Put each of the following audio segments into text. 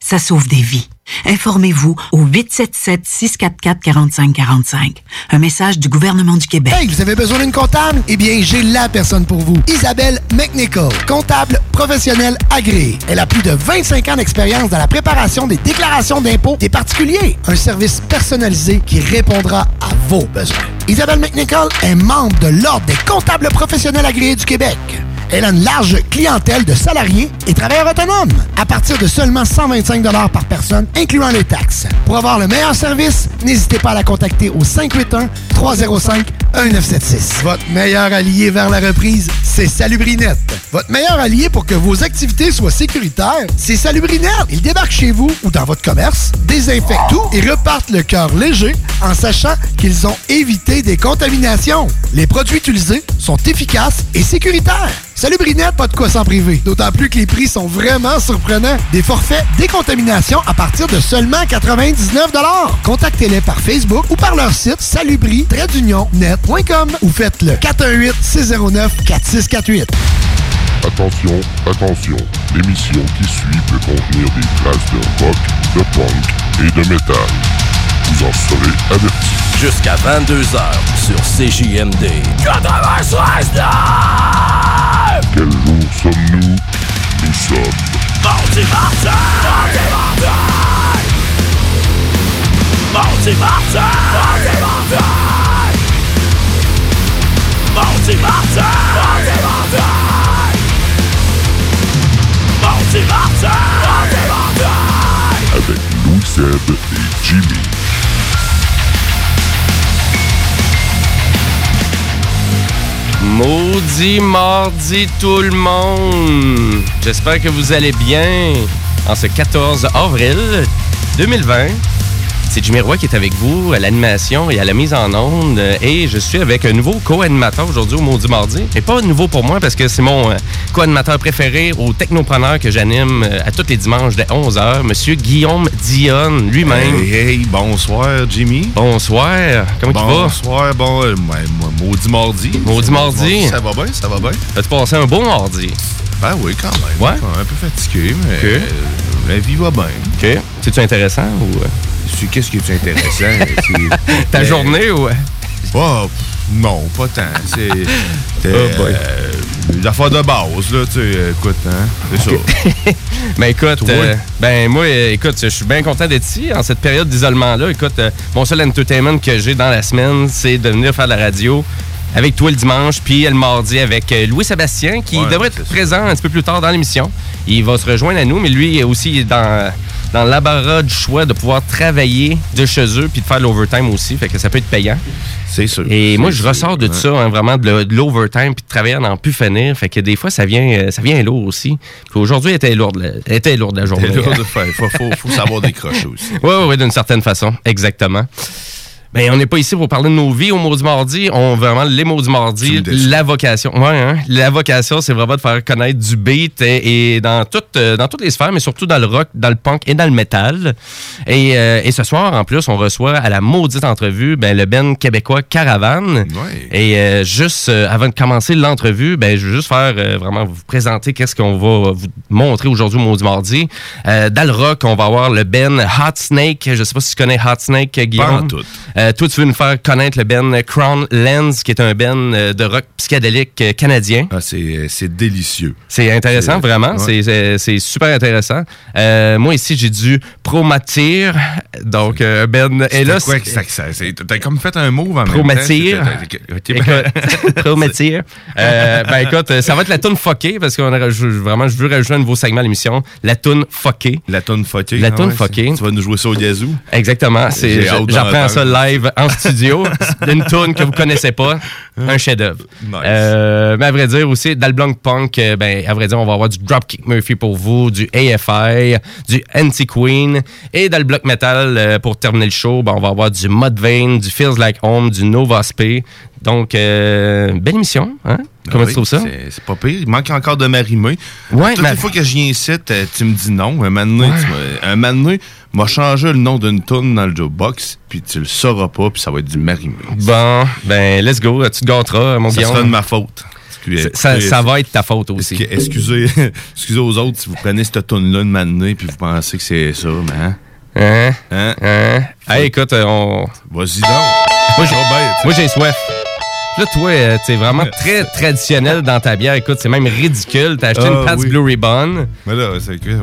ça sauve des vies. Informez-vous au 877-644-4545. Un message du gouvernement du Québec. Hey, vous avez besoin d'une comptable? Eh bien, j'ai la personne pour vous. Isabelle McNichol, comptable professionnelle agréée. Elle a plus de 25 ans d'expérience dans la préparation des déclarations d'impôts des particuliers. Un service personnalisé qui répondra à vos besoins. Isabelle McNichol est membre de l'Ordre des comptables professionnels agréés du Québec. Elle a une large clientèle de salariés et travailleurs autonomes à partir de seulement 125 par personne, incluant les taxes. Pour avoir le meilleur service, n'hésitez pas à la contacter au 581-305-1976. Votre meilleur allié vers la reprise, c'est Salubrinette. Votre meilleur allié pour que vos activités soient sécuritaires, c'est Salubrinette. Ils débarquent chez vous ou dans votre commerce, désinfectent tout et repartent le cœur léger en sachant qu'ils ont évité des contaminations. Les produits utilisés sont efficaces et sécuritaires. Salubrinette, pas de quoi s'en priver. D'autant plus que les prix sont vraiment surprenants. Des forfaits décontamination à partir de seulement 99 Contactez-les par Facebook ou par leur site salubri-net.com ou faites-le 418-609-4648. Attention, attention, l'émission qui suit peut contenir des traces de rock, de punk et de métal. Vous en serez avertis. Jusqu'à 22h sur CJMD. 96 Quel jour sommes-nous? Nous sommes Mardi Martin! Mardi Martin! Mardi Martin! Maudit mardi tout le monde! J'espère que vous allez bien en ce 14 avril 2020. C'est Jimmy Roy qui est avec vous à l'animation et à la mise en onde. Et je suis avec un nouveau co-animateur aujourd'hui au Maudit Mardi. Et pas nouveau pour moi parce que c'est mon euh, co-animateur préféré au Technopreneur que j'anime euh, à tous les dimanches dès 11h, Monsieur Guillaume Dionne lui-même. Hey, hey, bonsoir Jimmy. Bonsoir. Comment tu vas? Bonsoir, bon, euh, moi, maudit mardi. Maudit mardi. Ça va bien, ça va bien. As-tu passé un beau mardi? Ben oui, quand même. Ouais? Un peu fatigué, mais euh, la vie va bien. OK. C'est-tu intéressant ou... Qu'est-ce qui est intéressant? Ta journée ou... Oh, non, pas tant. C'est. Oh euh, de base, là, tu sais, euh, écoute, hein, c'est ça. Ben écoute, euh, ben moi, écoute, je suis bien content d'être ici en cette période d'isolement-là. Écoute, mon seul entertainment que j'ai dans la semaine, c'est de venir faire de la radio avec toi le dimanche, puis le mardi avec euh, Louis-Sébastien, qui Ouais, devrait être présent un petit peu plus tard dans l'émission. Il va se rejoindre à nous, mais lui aussi il est dans, dans l'embarras du choix de pouvoir travailler de chez eux, puis de faire l'overtime aussi, fait que ça peut être payant. C'est sûr. Et moi, je sûr, ressors de ouais. ça, hein, vraiment, de, l'overtime, puis de travailler à n'en plus finir. Fait que des fois, ça vient, euh, ça vient lourd aussi. Puis aujourd'hui, elle était lourde, la- elle était lourde la journée. De faire. Faut, faut, faut savoir décrocher aussi. Oui, oui, oui, d'une certaine façon. Exactement. Ben, on n'est pas ici pour parler de nos vies au Maudit Mardi. On vraiment les Maudits Mardi, la vocation. Ouais, hein? La vocation, c'est vraiment de faire connaître du beat et, et dans, toutes, euh, dans toutes les sphères, mais surtout dans le rock, dans le punk et dans le metal. Et, euh, et ce soir, en plus, on reçoit à la maudite entrevue ben, le Ben québécois Caravane. Et euh, juste euh, avant de commencer l'entrevue, ben, je veux juste faire vraiment vous présenter qu'est-ce qu'on va vous montrer aujourd'hui au Maudit Mardi. Euh, dans le rock, on va avoir le Ben Hot Snake. Je sais pas si tu connais Hot Snake, Guillaume. Pas en tout. Euh, toi, tu veux nous faire connaître le Ben Crown Lens, qui est un Ben euh, de rock psychédélique euh, canadien. Ah, c'est, c'est délicieux. C'est intéressant, vraiment. ouais. C'est- super intéressant. Euh, moi, ici, j'ai du Promatir. Donc, Ben. Et là, quoi c'est- que ça, T'as comme fait un move en. Promatir. Promatir. Euh, ben écoute, ça va être la toune fuckée parce rajou- vraiment, je veux rajouter un nouveau segment à l'émission. La toune fuckée. La toune fuckée. La ah toune ouais, fuckée. Tu vas nous jouer ça au Yazoo? Exactement. J'apprends ça d'entendre. Live en studio. Une tune que vous connaissez pas. Un chef-d'œuvre. Nice. Euh, mais à vrai dire aussi, dans le Blanc Punk, euh, ben, à vrai dire, on va avoir du Dropkick Murphy pour vous, du AFI, du Anti-Queen. Et dans le bloc metal, euh, pour terminer le show, ben, on va avoir du Mudvayne, du Feels Like Home, du Nova Spé. Donc, euh, belle émission. Hein? Comment Ah tu trouves ça? C'est, pas pire. Il manque encore de m'arrimer. Ouais, Toutes les fois que je viens ici, t'as- tu me dis non. Un moment donné, m'a changé le nom d'une tune dans le jukebox, puis tu le sauras pas, puis ça va être du marimé. Bon, ben, let's go. Tu te gâteras, mon Ça Guillaume. sera de ma faute. Ça, ça va être ta faute aussi. Excu- Excusez, excusez aux autres si vous prenez cette tune-là de m'amener puis vous pensez que c'est ça, mais hein? Hein? Hein? Hein? Hey, écoute, euh, on. Vas-y donc. Ça moi, j'ai soif. Là, toi, euh, t'es vraiment très traditionnel dans ta bière. Écoute, c'est même ridicule. T'as acheté Ah, une Pabst oui. Blue Ribbon. Mais là,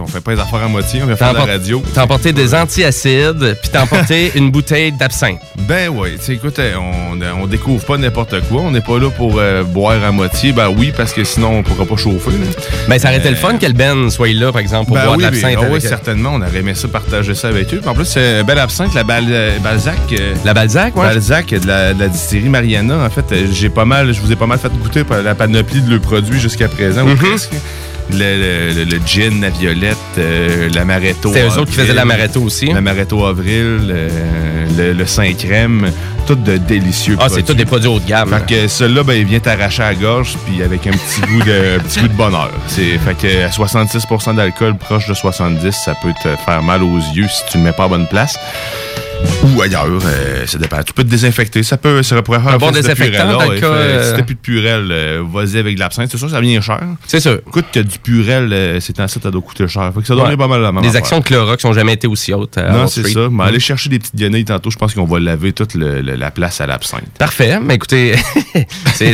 on fait pas les affaires à moitié, on T'as faire de la radio. T'as emporté des antiacides, puis t'as emporté une bouteille d'absinthe. Ben oui, tu écoute, euh, on, on découvre pas n'importe quoi. On n'est pas là pour euh, boire à moitié. Ben oui, parce que sinon, on pourra pas chauffer. là. Ben, ça aurait été Euh, le fun que le Ben soit là, par exemple, pour Ben boire oui, de l'absinthe. mais- ah oui, certainement. On aurait aimé ça, partager ça avec eux. Puis en plus, c'est un bel absinthe, la Bal- Balzac. euh, La Balzac, ouais. Balzac de la, de la distillerie Mariana. En fait, j'ai pas mal, je vous ai pas mal fait goûter la panoplie de leurs produits jusqu'à présent, ou Mhm. presque. Le, le- gin, la violette, euh, l'amaretto. C'était eux autres qui faisaient l'amaretto aussi? L'amaretto avril, euh, le, le Saint-Crème, tout de délicieux Ah, c'est tous des produits haut de gamme. Fait que celui-là, ben, il vient t'arracher à la gorge, puis avec un petit goût de, petit goût de bonheur. C'est, fait que à 66% d'alcool, proche de 70, ça peut te faire mal aux yeux si tu le mets pas à bonne place. Ou ailleurs, euh, ça dépend. Tu peux te désinfecter, ça peut, ça pourrait faire Un bon désinfectant, Purell, dans le cas, Fait, euh, Si t'as plus de Purel, euh, vas-y avec de l'absinthe. C'est sûr, ça vient cher. C'est sûr. Écoute, que du Purel, euh, c'est temps ça, ça doit coûter cher. Fait que ça Ouais. aller pas mal la même Les affaire. actions de Clorox n'ont jamais été aussi hautes. Non, c'est ça. Mais aller chercher des petites guenilles tantôt, je pense qu'on va laver toute le- le- la place à l'absinthe. Parfait. Mais écoutez, c'est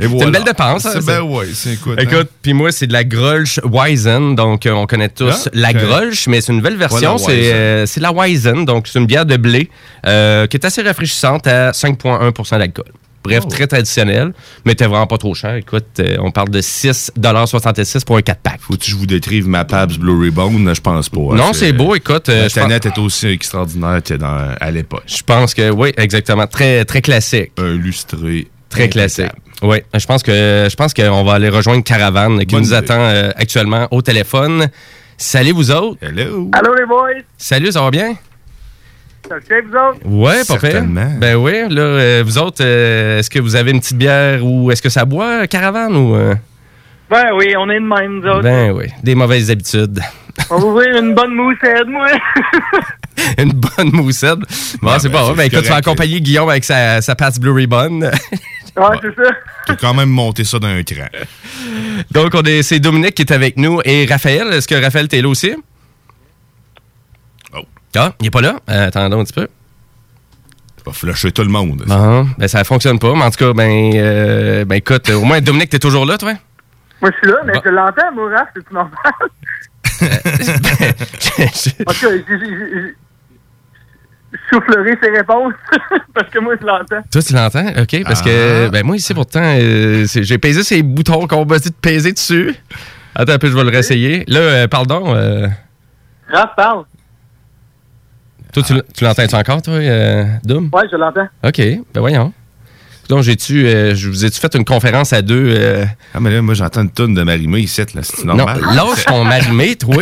voilà. une belle dépense. hein, C'est- ben ouais, c'est écoute, hein. Écoute, puis moi, c'est de la Grolsch Weizen. Donc, on connaît tous Ah, la ok. Grolsch, mais c'est une nouvelle version. C'est la Weizen. Donc, c'est une bière de blé euh, qui est assez rafraîchissante à 5,1 d'alcool. Bref, Oh. très traditionnel, mais t'es vraiment pas trop cher. Écoute, euh, on parle de 6,66 pour un 4-pack. Faut-tu que je vous détrive ma Pabst Blue Ribbon? Je pense pas. hein. Non, c'est beau, écoute. euh, La pense- canette est aussi extraordinaire que dans, à l'époque. Je pense que oui, exactement. Très, très classique. Un lustré. Très classique. Oui, je pense que je pense qu'on va aller rejoindre Caravane qui Bonne nous idée. attend euh, actuellement au téléphone. Salut vous autres. Hello. Allô les boys, Salut, ça va bien? Ça fait vous autres? Ouais, pas. Certainement. Ben oui, là, euh, vous autres, euh, est-ce que vous avez une petite bière ou est-ce que ça boit, Caravane ou euh? Ben oui, on est de même, nous autres. Ben oui, des mauvaises habitudes. On va ouvrir une bonne moussette, moi. une bonne moussette. Bon, c'est ben, pas grave. Ben, écoute, tu vas correct. accompagner Guillaume avec sa, sa passe Blue Ribbon. ouais, c'est ça. T'as quand même monté ça d'un cran. Donc, on est, c'est Dominique qui est avec nous et Raphaël. Est-ce que Raphaël, t'es là aussi? Ah, il est pas là? Euh, attendons un petit peu. Tu vas flusher tout le monde. Bon, ben ça fonctionne pas. Mais en tout cas, ben, euh, ben écoute, au moins Dominique, t'es toujours là, toi? Moi, je suis là, mais je l'entends, moi, Raph, c'est normal. En tout cas, je- soufflerai ses réponses parce que moi, je l'entends. Toi, tu l'entends? OK, parce Ah. que ben moi, ici, pourtant, euh, j'ai pesé ces boutons qu'on m'a dit de peser dessus. Attends un peu, je vais le réessayer. Là, euh, pardon. euh, Raph, parle. Toi, tu, l'entends-tu encore, toi, euh, Doom? Ouais, je l'entends. OK, ben voyons. Donc, j'ai-tu, euh, je vous ai-tu fait une conférence à deux? euh? Ah, mais là, moi, j'entends une tonne de marimé ici, là. C'est normal? Non, lâche ton marimé, toi.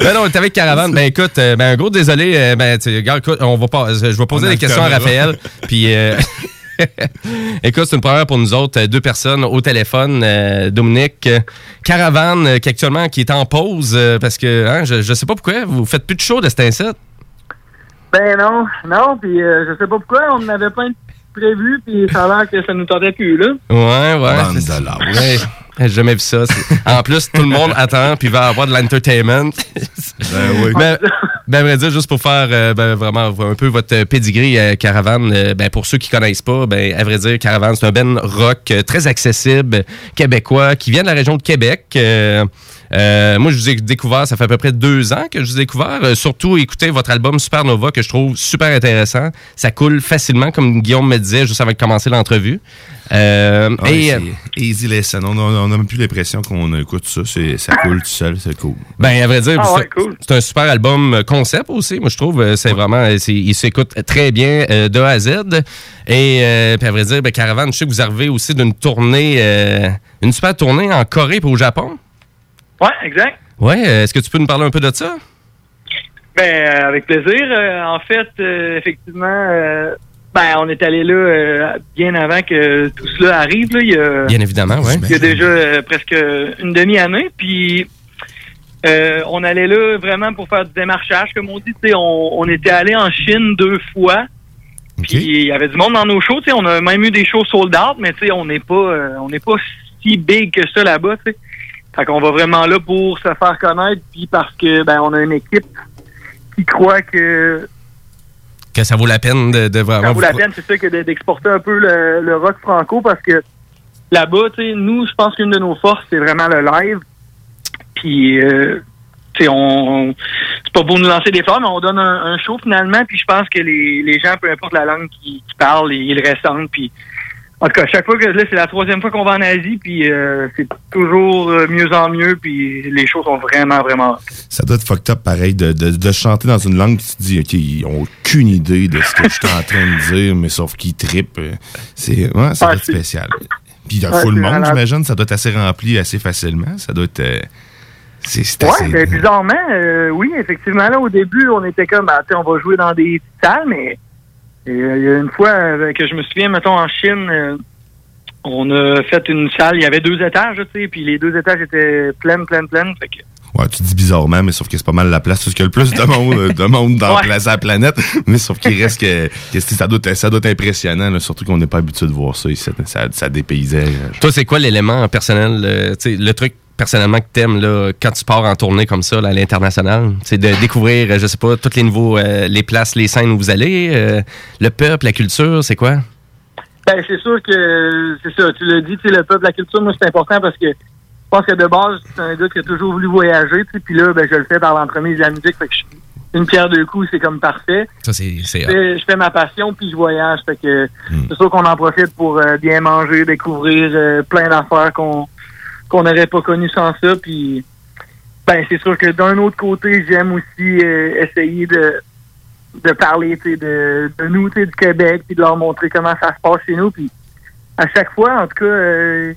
ben non, t'es avec Caravane. Ben écoute, euh, ben un gros désolé. ben, tu- regarde, écoute, on va pas, je vais poser On des questions à. Raphaël. Puis, euh, écoute, c'est une première pour nous autres, euh, deux personnes au téléphone. euh, Dominique, euh, Caravane, euh, qui actuellement qui est en pause euh, parce que hein, je, je sais pas pourquoi, vous faites plus de show de cet incite. Ben non, non, puis euh, je sais pas pourquoi, on en avait plein de prévus, puis ça a l'air que ça nous tentait plus, là. Ouais, ouais. Bande c'est- de lâches. Ouais, J'ai jamais vu ça. En plus, tout le monde attend puis va avoir de l'entertainment. Ben oui. Ben, ben, à vrai dire, juste pour faire euh, ben, vraiment un peu votre pedigree euh, Caravane, euh, ben, pour ceux qui connaissent pas, ben, à vrai dire, Caravane, c'est un ben rock euh, très accessible, québécois, qui vient de la région de Québec. Euh, moi, je vous ai découvert, ça fait à peu près deux ans que je vous ai découvert. Euh, surtout, écoutez votre album Supernova, que je trouve super intéressant. Ça coule facilement, comme Guillaume me disait juste avant de commencer l'entrevue. Euh, Ouais, et, euh, c'est easy lesson. On n'a même plus l'impression qu'on écoute ça. C'est- Ça coule tout seul, c'est cool. Ben, à vrai dire, Ah c'est ouais, cool. c'est un super album concept aussi. Moi, je trouve, c'est vraiment, c'est- il s'écoute très bien euh, de A à Z. Et euh, puis à vrai dire, ben, Caravane, je sais que vous arrivez aussi d'une tournée, euh, une super tournée en Corée et au Japon. Ouais, exact. Ouais, euh, est-ce que tu peux nous parler un peu de ça? Ben, euh, avec plaisir. Euh, en fait, effectivement, ben, on est allé là bien avant que tout cela arrive. Là. Il, y a, Bien évidemment, ouais. il y a déjà presque une demi-année. Puis, euh, on allait là vraiment pour faire du démarchage, comme on dit. Tu sais, On, on était allé en Chine deux fois. Puis, il y avait du monde dans nos shows. On a même eu des shows sold out, mais on n'est pas, euh, on n'est pas si big que ça là-bas. tu sais. Fait qu'on va vraiment là pour se faire connaître, puis parce que ben on a une équipe qui croit que Que ça vaut la peine de, de vraiment. ça vaut la peine, c'est ça, que de- d'exporter un peu le, le rock franco, parce que là-bas, tu sais, nous, je pense qu'une de nos forces, c'est vraiment le live. Puis, euh, tu sais, on, on- c'est pas pour nous lancer des fleurs, mais on donne un, un show finalement, puis je pense que les, les gens, peu importe la langue qu'ils qu'ils parlent, ils, ils le ressentent, puis en tout cas, chaque fois que là, c'est la troisième fois qu'on va en Asie, puis euh, c'est toujours euh, mieux en mieux, puis les shows sont vraiment, vraiment Ça doit être fucked up pareil de, de, de chanter dans une langue qui te dit, OK, ils ont aucune idée de ce que je suis en train de dire, mais sauf qu'ils trippent. C'est, ouais, ça doit être spécial. Puis il y a Ouais, full monde, j'imagine. Ça doit être assez rempli assez facilement. Ça doit être. euh, c'est, c'est assez. Ouais, ben, bizarrement, euh, oui, effectivement, là, au début, on était comme, tu sais, on va jouer dans des salles, mais euh, il y a une fois euh, que je me souviens, mettons, en Chine, euh, on a fait une salle, il y avait deux étages, tu sais, puis les deux étages étaient pleines, pleines, pleines, fait que Ouais, tu dis bizarrement, mais sauf que c'est pas mal la place. Parce qu'il y a le plus de monde, de monde dans Ouais. la, la planète. Mais sauf qu'il reste que, que ça, doit être, ça doit être impressionnant, là, surtout qu'on n'est pas habitué de voir ça. Ça, ça dépaysait. là. Toi, c'est quoi l'élément personnel, tu sais, le truc personnellement que t'aimes là, quand tu pars en tournée comme ça là, à l'international? C'est de découvrir, euh, je sais pas, tous les nouveaux, euh, les places, les scènes où vous allez, euh, le peuple, la culture, c'est quoi? Ben, c'est sûr que, c'est ça, tu l'as dit, tu sais, le peuple, la culture, moi, c'est important parce que je pense que de base, c'est un gars qui a toujours voulu voyager, puis là, ben, je le fais par l'entremise de la musique, fait que je- une pierre deux coups, c'est comme parfait. Ça, c'est. c'est Je fais, je fais ma passion, puis je voyage, fait que c'est sûr qu'on en profite pour euh, bien manger, découvrir euh, plein d'affaires qu'on qu'on n'aurait pas connues sans ça, puis ben, c'est sûr que d'un autre côté, j'aime aussi euh, essayer de de parler de, de nous, du Québec, puis de leur montrer comment ça se passe chez nous. Puis à chaque fois, en tout cas, euh,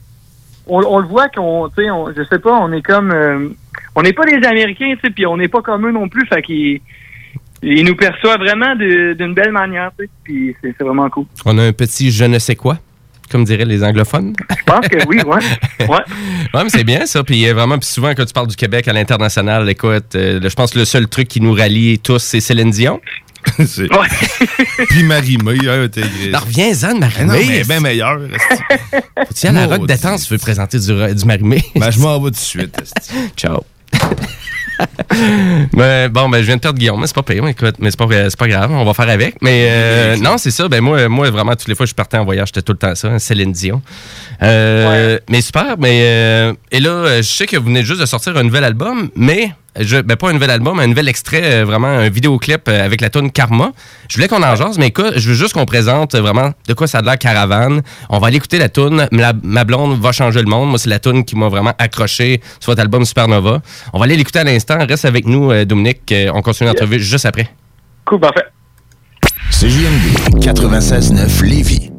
on, le voit qu'on, tu sais, je sais pas, on est comme, euh, on n'est pas des Américains, tu sais, puis on n'est pas comme eux non plus, fait qu'ils ils nous perçoivent vraiment d'une belle manière, puis c'est vraiment cool. On a un petit je ne sais quoi, comme diraient les anglophones. Je pense que oui, ouais, ouais. Ouais, mais c'est bien ça. Puis euh, vraiment, puis souvent, quand tu parles du Québec à l'international, écoute, euh, je pense que le seul truc qui nous rallie tous, c'est Céline Dion. C'est- Puis Marie-May, hein, t'es- Alors, reviens-en de non, Marimé. mais bien meilleur. Tu à la rock Maudit. détente, tu veux présenter du, du Marimé. Ben, je m'en vais tout de suite. Ciao. Mais bon, ben, je viens de perdre Guillaume, mais c'est pas pire, mais écoute, mais c'est pas, grave, on va faire avec. Mais euh, non, c'est ça, ben moi, moi, vraiment, toutes les fois que je partais en voyage, c'était tout le temps ça, hein, Céline Dion. Euh, Mais super, mais euh, et là, euh, je sais que vous venez juste de sortir un nouvel album, mais je, ben pas un nouvel album, un nouvel extrait, euh, vraiment un vidéoclip euh, avec la tune Karma. Je voulais qu'on en jase, mais écoute, je veux juste qu'on présente euh, vraiment de quoi ça a de l'air Caravane. On va aller écouter la tune Ma, Ma blonde va changer le monde. Moi, c'est la tune qui m'a vraiment accroché sur votre album Supernova. On va aller l'écouter à l'instant. Reste avec nous, euh, Dominique. Euh, On continue l'entrevue juste après. Cool, parfait. CJMD 96.9 Lévis.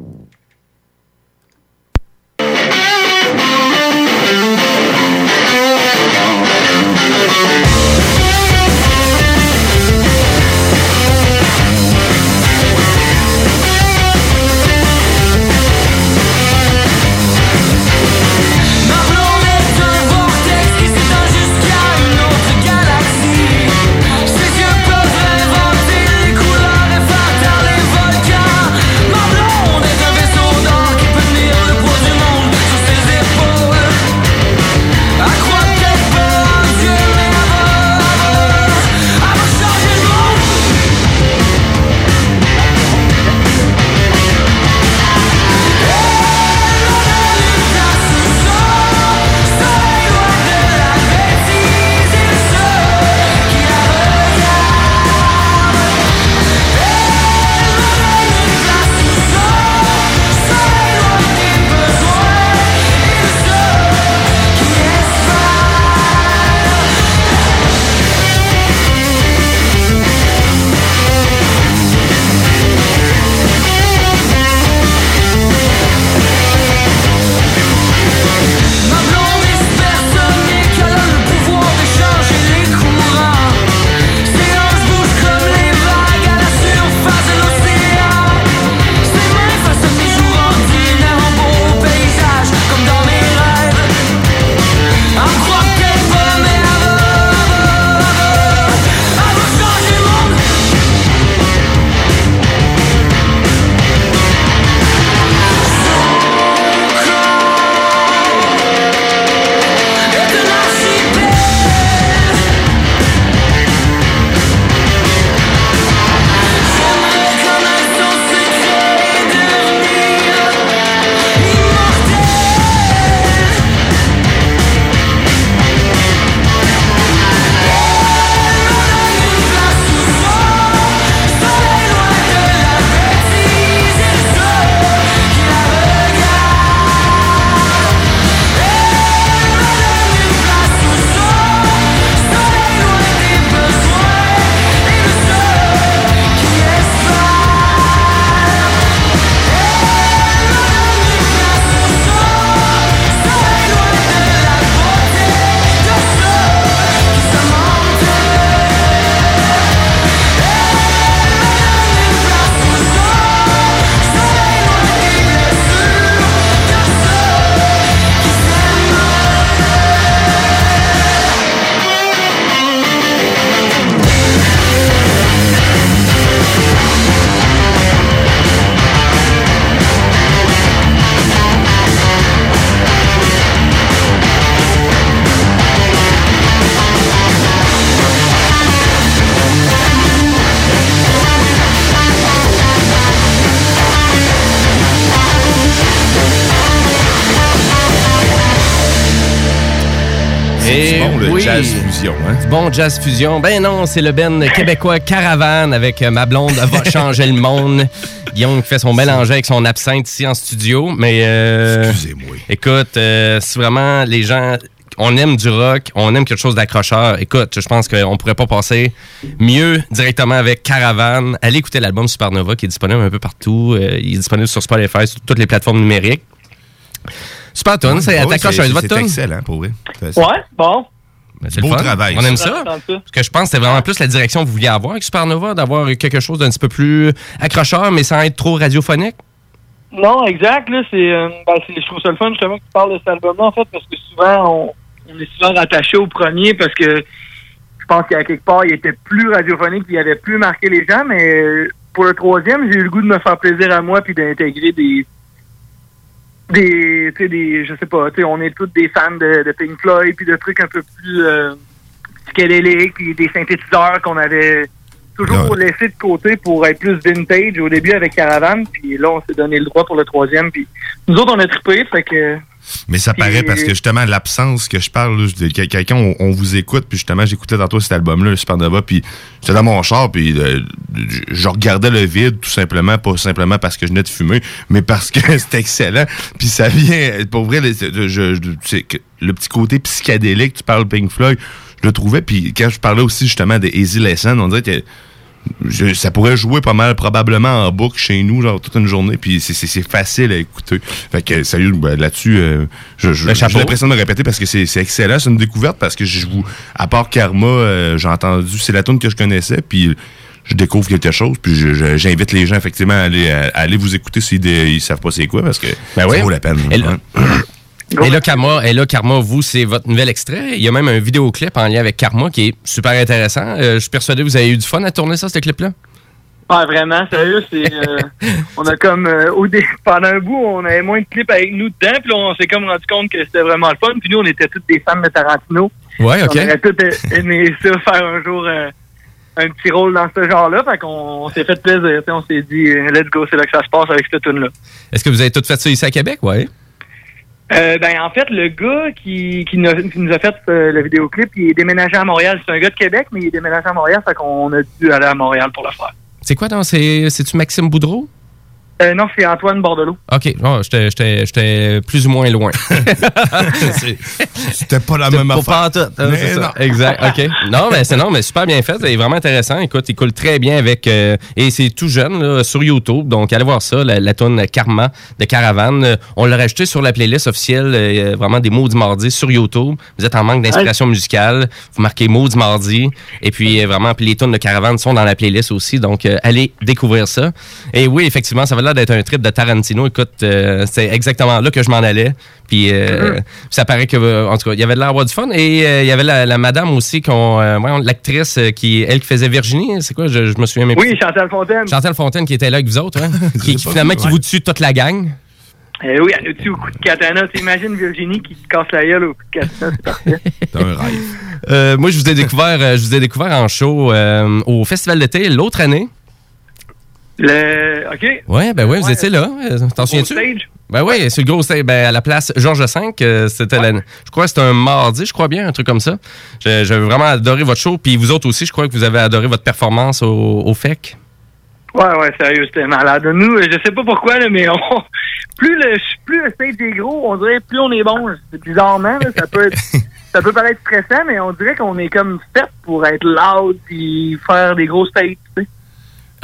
Fusion, hein? Du Bon jazz fusion. Ben non, c'est le ben québécois Caravane avec euh, ma blonde va changer le monde. Guillaume qui fait son mélange avec son absinthe ici en studio. Mais euh, Excusez-moi. Écoute, euh, si vraiment les gens on aime du rock, on aime quelque chose d'accrocheur. Écoute, je pense qu'on pourrait pas passer mieux directement avec Caravane. Allez écouter l'album Supernova qui est disponible un peu partout. Euh, il est disponible sur Spotify, sur toutes les plateplateformes numériques. Super tune, c'est un votre C'est excellent, pour vrai. Ouais, bon. Ben, c'est Beau le fun. travail, On aime ça. Parce que je pense que c'était vraiment plus la direction que vous vouliez avoir avec Supernova, d'avoir quelque chose d'un petit peu plus accrocheur, mais sans être trop radiophonique? Non, exact. Là, c'est, euh, ben, c'est- je trouve ça le fun justement que tu parles de cet album-là, en fait, parce que souvent, on, on est souvent rattaché au premier parce que je pense qu'à quelque part, il était plus radiophonique, puis il avait plus marqué les gens, mais euh, pour le troisième, j'ai eu le goût de me faire plaisir à moi puis d'intégrer des des tu sais des je sais pas tu sais on est tous des fans de, de Pink Floyd puis de trucs un peu plus euh, psychédéliques, puis des synthétiseurs qu'on avait toujours laissé de côté pour être plus vintage au début avec Caravane, puis là, on s'est donné le droit pour le troisième, puis nous autres, on a trippé, fait que... Mais ça paraît parce que justement, l'absence que je parle, quelqu'un, on, on vous écoute, puis justement, j'écoutais tantôt cet album-là, le Supernova, puis j'étais dans mon char, puis euh, je- regardais le vide, tout simplement, pas simplement parce que je venais de fumer, mais parce que c'était excellent. Puis ça vient, pour vrai, le, je- je- c'est que le petit côté psychédélique, tu parles Pink Floyd, je le trouvais, puis quand je parlais aussi justement des Easy Lesson, on dirait que je- ça pourrait jouer pas mal probablement en boucle chez nous genre toute une journée puis c'est- facile à écouter fait que sérieux ben, là-dessus euh, je, je, Ben, j'ai l'impression de me répéter parce que c'est c'est excellent c'est une découverte parce que je vous à part Karma euh, j'ai entendu c'est la tune que je connaissais puis je découvre quelque chose puis j'invite les gens effectivement à aller, à, à aller vous écouter s'ils dé- ils savent pas c'est quoi parce que Ben ça oui. vaut la peine Ouais. Et là, Karma, et là, Karma, vous, c'est votre nouvel extrait. Il y a même un vidéoclip en lien avec Karma qui est super intéressant. Euh, je suis persuadé que vous avez eu du fun à tourner ça, ce clip-là. Ouais, vraiment, sérieux, c'est... euh, on a comme... euh, au dé- pendant un bout, on avait moins de clips avec nous dedans, puis on s'est comme rendu compte que c'était vraiment le fun, puis nous, on était tous des fans de Tarantino. Ouais, ok. On aurait tous aimé ça, faire un jour un petit rôle dans ce genre-là, fait qu'on on s'est fait plaisir, on s'est dit, let's go, c'est là que ça se passe avec cette tune là Est-ce que vous avez tout fait ça ici à Québec? Ouais. Euh, ben en fait, le gars qui, qui, nous, a- fait euh, le vidéoclip, il est déménagé à Montréal. C'est un gars de Québec, mais il est déménagé à Montréal, fait qu'on a dû aller à Montréal pour le faire. C'est quoi? C'est- C'est-tu Maxime Boudreau? Euh, non, c'est Antoine Bordelot. OK. Oh, J'étais j'étais- j'étais plus ou moins loin. C'était pas la même pas affaire. pas en tout, ça. non. Exact. OK. Non, mais c'est non, mais super bien fait. C'est vraiment intéressant. Écoute, il coule très bien avec. euh, et c'est tout jeune là, sur YouTube. Donc, allez voir ça, la, la tune Karma de Caravane. Euh, on l'a rajouté sur la playlist officielle, euh, vraiment des mots du mardi sur YouTube. Vous êtes en manque d'inspiration musicale. Vous marquez mots du mardi. Et puis, euh, vraiment, puis les tunes de Caravane sont dans la playlist aussi. Donc, euh, allez découvrir ça. Et oui, effectivement, ça va l'air d'être un trip de Tarantino. Écoute, euh, c'est exactement là que je m'en allais. Puis euh, ça paraît que, en tout cas, il y avait de l'air d'avoir du fun. Et euh, il y avait la, la madame aussi, qu'on, euh, l'actrice qui, elle, qui faisait Virginie. C'est quoi? Je, je me souviens même Oui. Chantal Fontaine. Chantal Fontaine qui était là avec vous autres, hein? qui, qui, finalement, qui vous tue toute la gang. Euh, oui, elle nous tue au coup de katana. T'imagines Virginie qui te casse la gueule au coup de katana, c'est parfait. C'est un rêve. Euh, moi, je vous ai découvert, je vous ai découvert en show euh, au Festival d'été l'autre année. Le... OK. Ouais, ben oui, vous Ouais. étiez là. T'en souviens-tu? stage? Ben oui, c'est le gros stage. Ben, à la place Georges V, euh, c'était la- je crois que c'était un mardi, je crois bien, un truc comme ça. J'ai vraiment adoré votre show. Puis vous autres aussi, je crois que vous avez adoré votre performance au, au FEC. Ouais, ouais, sérieux, c'était malade. Nous, je sais pas pourquoi, là, mais on... plus, le, plus le stage est gros, on dirait plus on est bon. C'est bizarrement, là, ça peut être... Ça peut paraître stressant, mais on dirait qu'on est comme fait pour être loud et faire des gros stages, tu sais.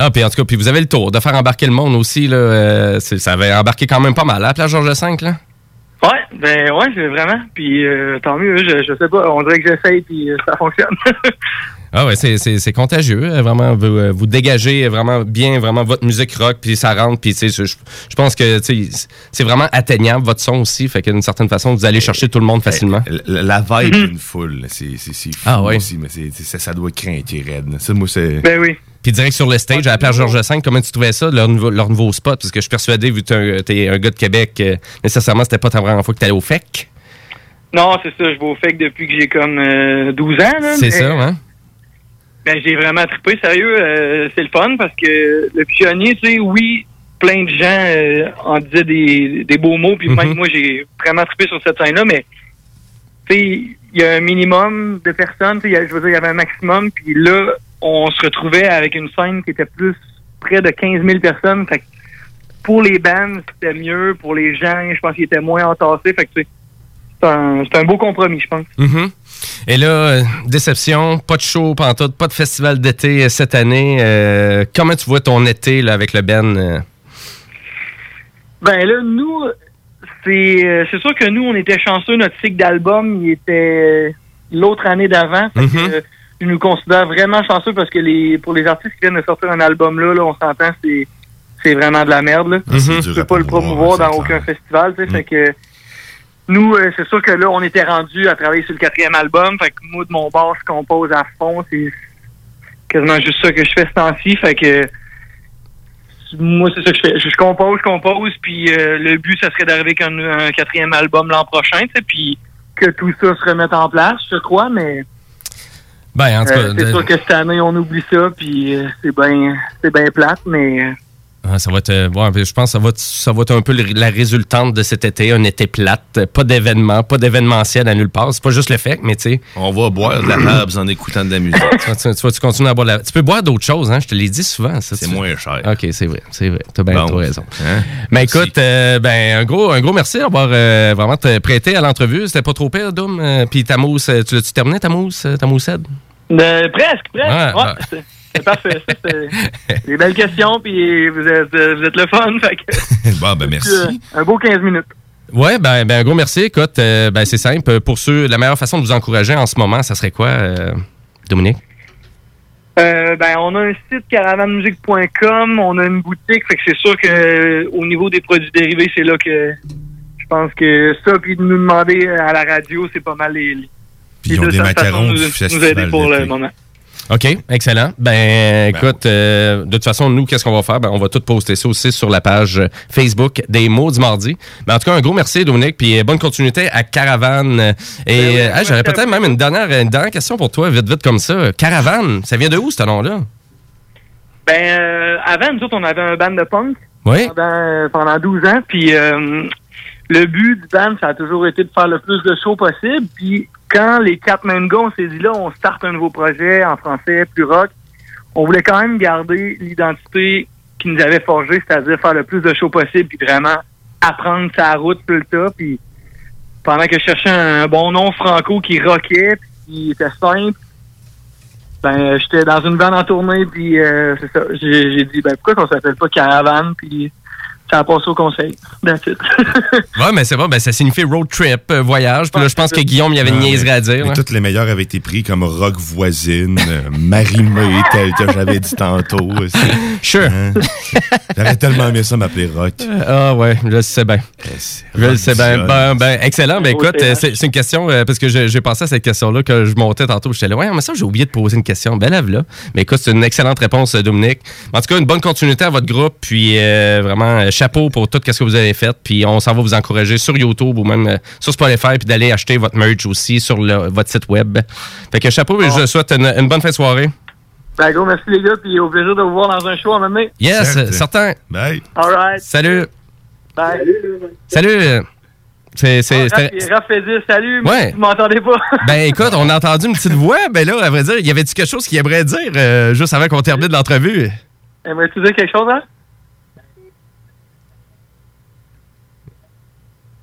Ah, puis en tout cas, puis vous avez le tour de faire embarquer le monde aussi. Là, euh, ça avait embarqué quand même pas mal, à la place Georges V, là? Ouais, ben ouais, vraiment. Puis euh, tant mieux, je, je sais pas, on dirait que j'essaye puis euh, ça fonctionne. Ah ouais, c'est- c'est c'est contagieux. euh, Vraiment, vous, euh, vous dégagez vraiment bien vraiment votre musique rock, puis ça rentre, puis tu sais, je, je pense que tu sais, c'est vraiment atteignable, votre son aussi. Fait que d'une certaine façon, vous allez chercher tout le monde facilement. La, la vibe d'une foule, là, c'est c'est- c'est fou Ah ouais. aussi, mais c'est- c'est- ça, ça doit craquer raide. Ça, moi, c'est... Ben oui. Puis direct sur le stage, à la place Georges V, comment tu trouvais ça, leur nouveau, leur nouveau spot? Parce que je suis persuadé, vu que t'es un, t'es un gars de Québec, euh, nécessairement, c'était pas ta première fois que t'allais au FEC. non, c'est ça, je vais au FEC depuis que j'ai comme euh, 12 ans. là, C'est mais- ça, hein? Ben, j'ai vraiment trippé, sérieux. euh, c'est le fun parce que le pionnier, tu sais, oui, plein de gens euh, en disaient des, des beaux mots, puis même Mhm. moi, j'ai vraiment trippé sur cette scène-là, mais tu sais, il y a un minimum de personnes, tu sais, je veux dire, il y avait un maximum, puis là, on se retrouvait avec une scène qui était plus près de 15 000 personnes. Fait que pour les bands, c'était mieux. Pour les gens, je pense qu'ils étaient moins entassés. Fait que tu sais, c'est un, c'est un beau compromis, je pense. Mhm. Et là, euh, déception, pas de show, pantoute, pas de festival d'été euh, cette année. Euh, comment tu vois ton été là, avec le Ben? Ben là, nous, c'est c'est sûr que nous, on était chanceux. Notre cycle d'album, il était l'autre année d'avant. Mhm. euh, je nous considère vraiment chanceux parce que les pour les artistes qui viennent de sortir un album là, là on s'entend, c'est c'est vraiment de la merde. Là. Mhm. C'est Tu peux pas le promouvoir dans aucun festival. Tu sais, Fait que nous, euh, c'est sûr que là, on était rendu à travailler sur le quatrième album. Fait que moi, de mon bord, je compose à fond. C'est quasiment juste ça que je fais ce temps-ci. Fait que moi, c'est ça que je fais. Je, je compose, je compose, puis euh, le but, ça serait d'arriver avec un, un quatrième album l'an prochain, puis que tout ça se remette en place, je crois, mais... Ben, en tout cas, Euh, c'est de- sûr que cette année, on oublie ça, puis c'est bien c'est bien plate, mais ça va être, ouais, je pense que ça va, être- ça va être un peu la résultante de cet été, un été plate, pas d'événements, pas d'événementiel à nulle part. C'est pas juste le fait, mais tu sais. On va boire de la Habs en écoutant de la musique. tu, tu tu continues à boire de la. Tu peux boire d'autres choses, hein? Je te l'ai dit souvent. ça, C'est tu- moins cher. OK, c'est vrai, c'est vrai. T'as bien Bon, raison. hein? Mais écoute, euh, ben, un gros, un gros merci d'avoir euh, vraiment te prêté à l'entrevue. C'était pas trop pire, Doom. Euh, Puis ta mousse, tu l'as-tu terminé, ta mousse, ta moussette? euh, presque, presque. Ouais, Ouais, ouais. c'est- parfait. ça, c'est des belles questions, puis vous êtes, euh, vous êtes le fun. Fait que, bon, ben merci. euh, un beau 15 minutes. Ouais, ben, ben, un gros merci. Écoute, euh, ben, c'est simple. Pour ceux, la meilleure façon de vous encourager en ce moment, ça serait quoi, euh, Dominique? Euh, ben, on a un site caravanmusique.com, on a une boutique, fait que c'est sûr que au niveau des produits dérivés, c'est là que je pense que ça, puis de nous demander à la radio, c'est pas mal les, Puis ils ont des macarons nous, du nous aider pour le moment. OK, excellent. Ben, écoute, euh, de toute façon, nous, qu'est-ce qu'on va faire? Ben, on va tout poster ça aussi sur la page Facebook des mots du mardi. Ben, en tout cas, un gros merci, Dominique, puis euh, bonne continuité à Caravane. Et euh, hey, j'aurais peut-être même une dernière, une dernière question pour toi, vite, vite comme ça. Caravane, ça vient de où, ce nom-là? Ben, euh, avant, nous autres, on avait un band de punk Oui. pendant, pendant 12 ans, puis euh, le but du band, ça a toujours été de faire le plus de shows possible, puis quand les quatre gars, on s'est dit là, on starte un nouveau projet en français, plus rock, on voulait quand même garder l'identité qui nous avait forgé, c'est-à-dire faire le plus de shows possible, puis vraiment apprendre sa route tout le tas, puis pendant que je cherchais un bon nom franco qui rockait, puis qui était simple, ben j'étais dans une vanne en tournée, puis euh, c'est ça, j'ai j'ai dit ben pourquoi qu'on s'appelle pas caravane, puis ça a passé au conseil. That's it. Ouais, mais c'est bon, ben, ça signifie road trip, euh, voyage. Puis là, je pense que Guillaume, il y avait une Ah, niaiserie à dire. Mais là. toutes les meilleures avaient été pris comme Rock Voisine, euh, Marimé, tel que j'avais dit tantôt. aussi. Sure. Hein? J'aurais tellement aimé ça m'appeler Rock. Ah ouais, je le sais bien. Je le sais bien. Ben, ben, excellent. Ben, écoute, euh, c'est une question, euh, parce que j'ai pensé à cette question-là que je montais tantôt. J'étais là, ouais, mais ça, j'ai oublié de poser une question. Ben, lève là. Mais écoute, c'est une excellente réponse, Dominique. En tout cas, une bonne continuité à votre groupe. Puis, euh, vraiment, euh, chapeau pour tout ce que vous avez fait. Puis, on s'en va vous encourager sur YouTube ou même euh, sur Spotify. Puis, d'aller acheter votre merch aussi sur le- votre site web. Fait que chapeau, et je vous souhaite une, une bonne fin de soirée. ben gros, merci les gars, puis au plaisir de vous voir dans un show à un moment donné. Yes, certain. Bye. All right. Salut. Bye. Salut. C'est, c'est, c'était- Raph, Raph fait dire salut, mais Ouais. vous m'entendez pas. Ben écoute, on a entendu une petite voix. Ben là, à vrai dire, il y avait-tu quelque chose qu'il aimerait dire euh, juste avant qu'on termine l'entrevue? Aimerais-tu dire quelque chose, hein?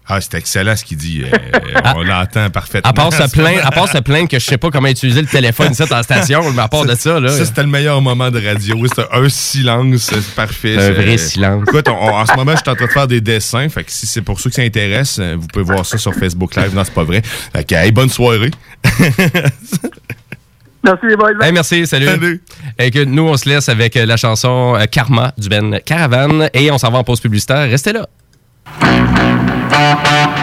Ah, c'est excellent ce qu'il dit. Euh, on l'entend parfaitement. À part se plaindre, à part se plaindre que je sais pas comment utiliser le téléphone ici dans la station, mais à part de ça, là. Ça, c'était le meilleur moment de radio. C'était un silence, c'est parfait. Un C'est- vrai silence. Écoute, on- on- en ce moment, je suis en train de faire des dessins. Fait que si c'est pour ceux qui s'intéressent, euh, vous pouvez voir ça sur Facebook Live. Non, c'est pas vrai. Fait que, hey, bonne soirée. Merci les boys. Hey, merci, salut. Et que nous, on se laisse avec euh, la chanson Karma du Ben Caravane et on s'en va en pause publicitaire. Restez là. Thank you.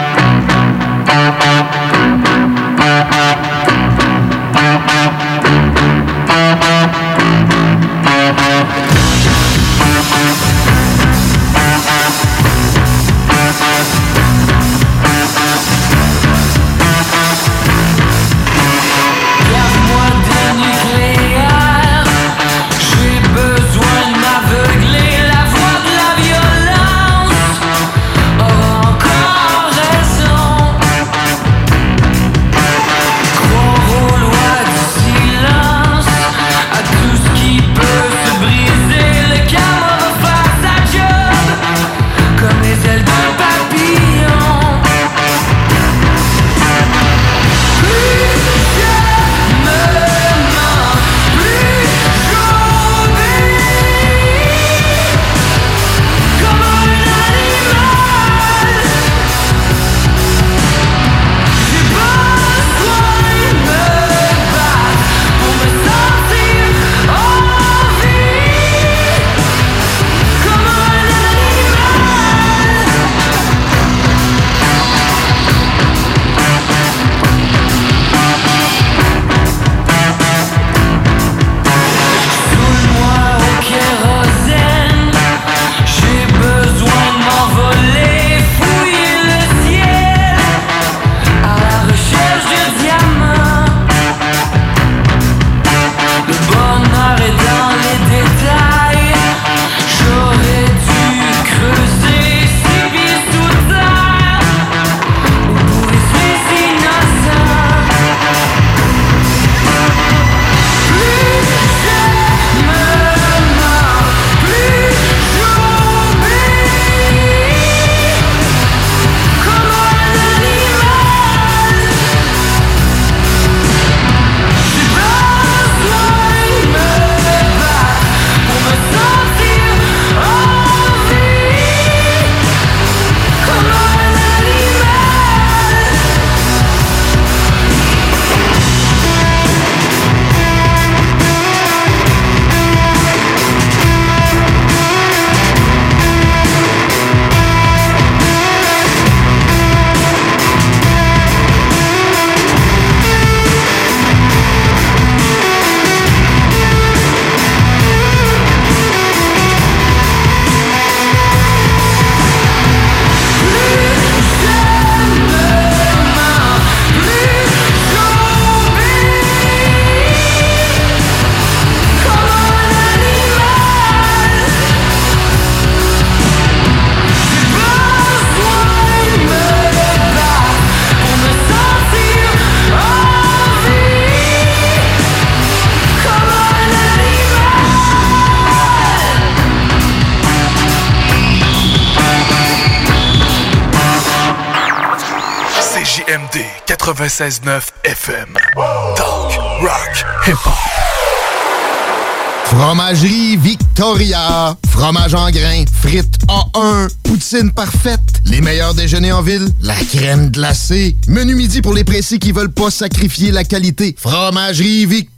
96.9 FM. Talk, rock, hip-hop. Fromagerie Victoria. Fromage en grains. Frites A1. Poutine parfaite. Les meilleurs déjeuners en ville. La crème glacée. Menu midi pour les pressés qui veulent pas sacrifier la qualité. Fromagerie Victoria.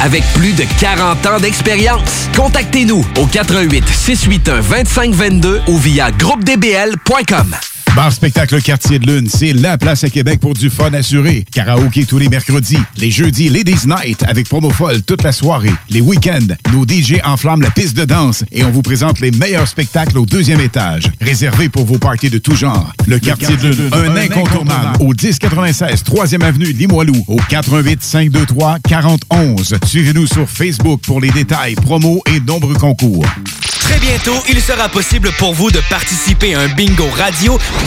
avec plus de 40 ans d'expérience. Contactez-nous au 88 681 2522 ou via groupedbl.com. Bar Spectacle Quartier de Lune, c'est la place à Québec pour du fun assuré. Karaoké tous les mercredis. Les jeudis, Ladies Night avec promo folle toute la soirée. Les week-ends, nos DJ enflamment la piste de danse et on vous présente les meilleurs spectacles au deuxième étage. Réservé pour vos parties de tout genre. Le Quartier de Lune, un incontournable au 1096 3e avenue Limoilou au 88 523 4011. Suivez-nous sur Facebook pour les détails, promos et nombreux concours. Très bientôt, il sera possible pour vous de participer à un bingo radio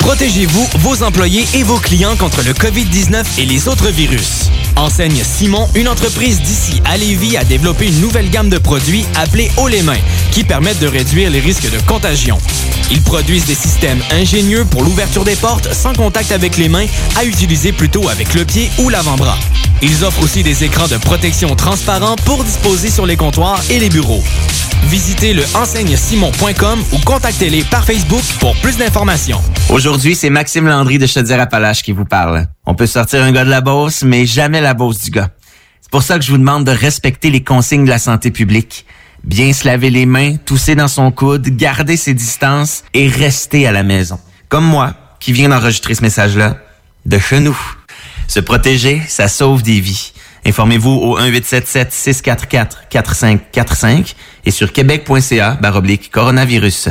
Protégez-vous, vos employés et vos clients contre le COVID-19 et les autres virus. Enseigne Simon, une entreprise d'ici à Lévis, a développé une nouvelle gamme de produits appelés Haut les mains, qui permettent de réduire les risques de contagion. Ils produisent des systèmes ingénieux pour l'ouverture des portes sans contact avec les mains, à utiliser plutôt avec le pied ou l'avant-bras. Ils offrent aussi des écrans de protection transparents pour disposer sur les comptoirs et les bureaux. Visitez le enseignesimon.com ou contactez-les par Facebook pour plus d'informations. Aujourd'hui, c'est Maxime Landry de Chaudière-Appalaches qui vous parle. On peut sortir un gars de la Beauce, mais jamais la Beauce du gars. C'est pour ça que je vous demande de respecter les consignes de la santé publique. Bien se laver les mains, tousser dans son coude, garder ses distances et rester à la maison. Comme moi, qui viens d'enregistrer ce message-là, de chez nous. Se protéger, ça sauve des vies. Informez-vous au 1877-644-4545 et sur québec.ca baroblique coronavirus.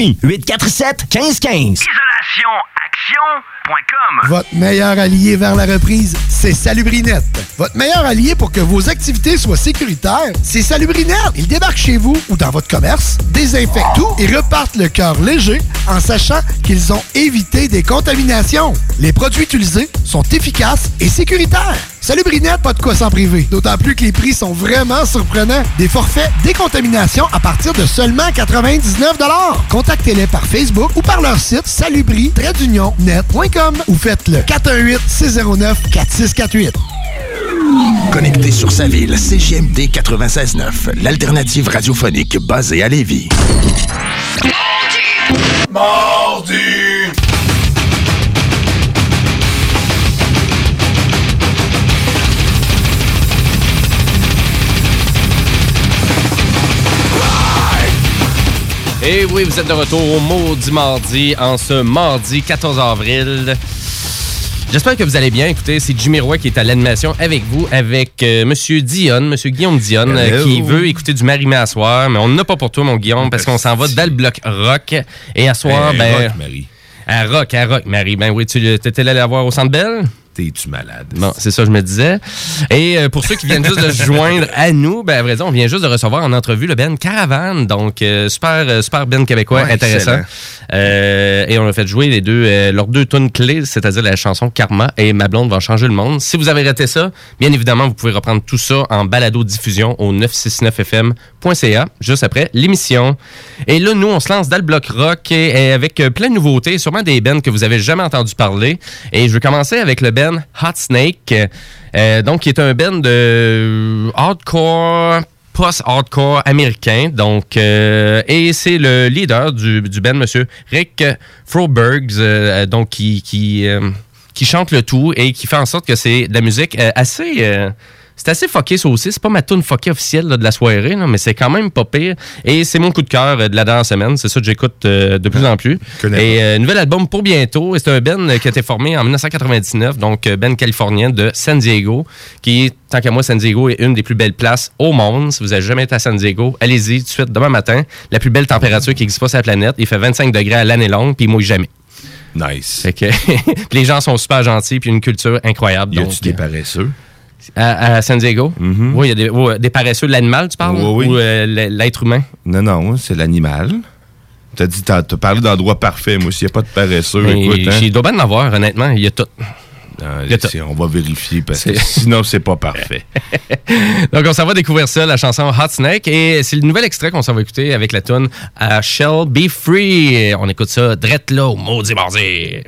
847 1515. IsolationAction.com Votre meilleur allié vers la reprise, c'est Salubrinette. Votre meilleur allié pour que vos activités soient sécuritaires, c'est Salubrinette. Ils débarquent chez vous ou dans votre commerce, désinfectent tout et repartent le cœur léger en sachant qu'ils ont évité des contaminations. Les produits utilisés sont efficaces et sécuritaires. Salubrinette, pas de quoi s'en priver. D'autant plus que les prix sont vraiment surprenants. Des forfaits décontamination à partir de seulement 99 Contactez-les par Facebook ou par leur site salubri-net.com ou faites-le 418-609-4648. Connecté sur sa ville, CGMD 96.9, l'alternative radiophonique basée à Lévis. Mardi! Et oui, vous êtes de retour au Maudit Mardi en ce mardi 14 avril. J'espère que vous allez bien. Écoutez, c'est Jimmy Roy qui est à l'animation avec vous, avec euh, Monsieur Dion, Monsieur Guillaume Dion, euh, qui veut écouter du Marie-Mé à soir, mais on n'a pas pour toi, mon Guillaume, parce qu'on s'en va dans le bloc rock. Et à soir, Hey, ben... rock, Marie. À rock, à rock, Marie. Ben oui, tu étais allé la voir au Centre Bell? T'es-tu malade? Bon, c'est ça, je me disais. Et euh, pour ceux qui viennent juste de se joindre à nous, ben, à vrai dire, on vient juste de recevoir en entrevue le Ben Caravane. Donc, euh, super, euh, super Ben québécois, Ouais, intéressant. Euh, et on a fait jouer les deux, leurs deux tunes clés, c'est-à-dire la chanson Karma et Ma blonde va changer le monde. Si vous avez raté ça, bien évidemment, vous pouvez reprendre tout ça en balado-diffusion au 969fm.ca juste après l'émission. Et là, nous, on se lance dans le bloc rock et, et avec plein de nouveautés, sûrement des bands que vous avez jamais entendu parler. Et je vais commencer avec le band Hot Snake, euh, donc qui est un band de hardcore post-hardcore américain. Donc, euh, et c'est le leader du, du band, Monsieur Rick Frobergs, euh, donc qui qui, chante le tout et qui fait en sorte que c'est de la musique assez c'est assez fucké ça aussi. C'est pas ma tune fucké officielle là, de la soirée, là, mais c'est quand même pas pire. Et c'est mon coup de cœur euh, de la dernière semaine. C'est ça que j'écoute euh, de plus en plus. Et euh, nouvel album pour bientôt. Et C'est un euh, qui a été formé en 1999, donc band californien de San Diego, qui tant qu'à moi, San Diego est une des plus belles places au monde. Si vous avez jamais été à San Diego, allez-y tout de suite demain matin. La plus belle température qui existe pas sur la planète. Il fait 25 degrés à l'année longue, puis il mouille jamais. Nice. Fait que puis les gens sont super gentils, puis une culture incroyable. Y a-tu des paresseux? À, à San Diego? Oui, il y a des, paresseux de l'animal, tu parles? Oui, oui. Ou euh, l'être humain? Non, non, c'est l'animal. T'as dit, t'as parlé d'endroit parfait. Moi, s'il n'y a pas de paresseux, Mais écoute. Hein, Il doit bien en avoir, honnêtement. Il y a tout. Ah, on va vérifier parce que sinon, c'est pas parfait. Donc, on s'en va découvrir ça, la chanson Hot Snake. Et c'est le nouvel extrait qu'on s'en va écouter avec la tune euh, Shall Be Free. On écoute ça drette là au maudit mardi.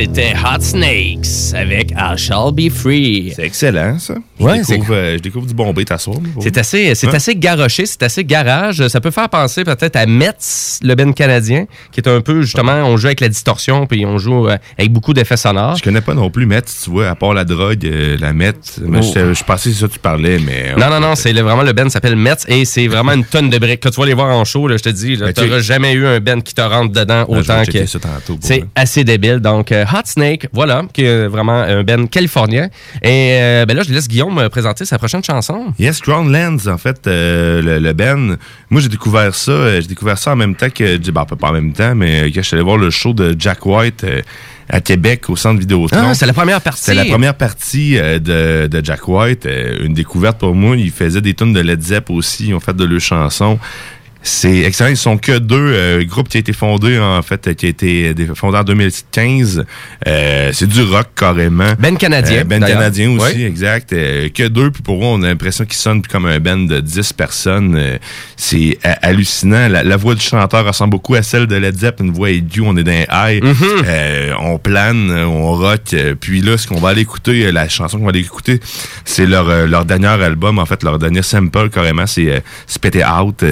C'était Hot Snakes avec I Shall Be Free. C'est excellent, ça. Je, Ouais, découvre, euh, je découvre du bombé ta soir. C'est assez, c'est Hein? assez garoché, c'est assez garage. Ça peut faire penser peut-être à Metz, le Ben canadien, qui est un peu justement, on joue avec la distorsion puis on joue euh, avec beaucoup d'effets sonores. Je connais pas non plus Metz, tu vois, à part la drogue, euh, la Metz. Oh. Je je pensais que c'est ça que tu parlais, mais. Non, non, non, c'est vraiment le Ben s'appelle Metz et c'est vraiment une tonne de briques. Quand tu vas les voir en show, là, je te dis, Ben, tu- t'auras jamais eu un Ben qui te rentre dedans vais autant que. C'est assez débile. Donc, Hot Snake, voilà, qui est vraiment un Ben californien. Et euh, ben là, je laisse Guillaume me présenter sa prochaine chanson. Yes, Crown Lands, en fait, euh, le, le Ben. Moi, j'ai découvert ça. euh, J'ai découvert ça en même temps que. Ben, pas en même temps, mais euh, quand je suis allé voir le show de Jack White euh, à Québec au centre Vidéotron. Ah, c'est la première partie. C'est la première partie euh, de, de Jack White. euh, une découverte pour moi. Il faisait des tunes de Led Zepp aussi. Ils ont fait de leurs chansons. C'est excellent. Ils sont que deux. Euh, groupe qui a été fondé, en fait, qui a été dé- fondé en 2015. Euh, c'est du rock, carrément. Ben canadien, Euh, ben canadien aussi, Oui. exact. Euh, que deux. Puis pour moi, on a l'impression qu'ils sonnent comme un band de 10 personnes. Euh, c'est ha- hallucinant. La, la voix du chanteur ressemble beaucoup à celle de Led Zepp. Une voix aiguë. On est dans high. Mm-hmm. Euh, on plane, on rock. Puis là, ce qu'on va aller écouter, la chanson qu'on va aller écouter, c'est leur, leur dernier album, en fait, leur dernier sample, carrément, c'est Spit It Out.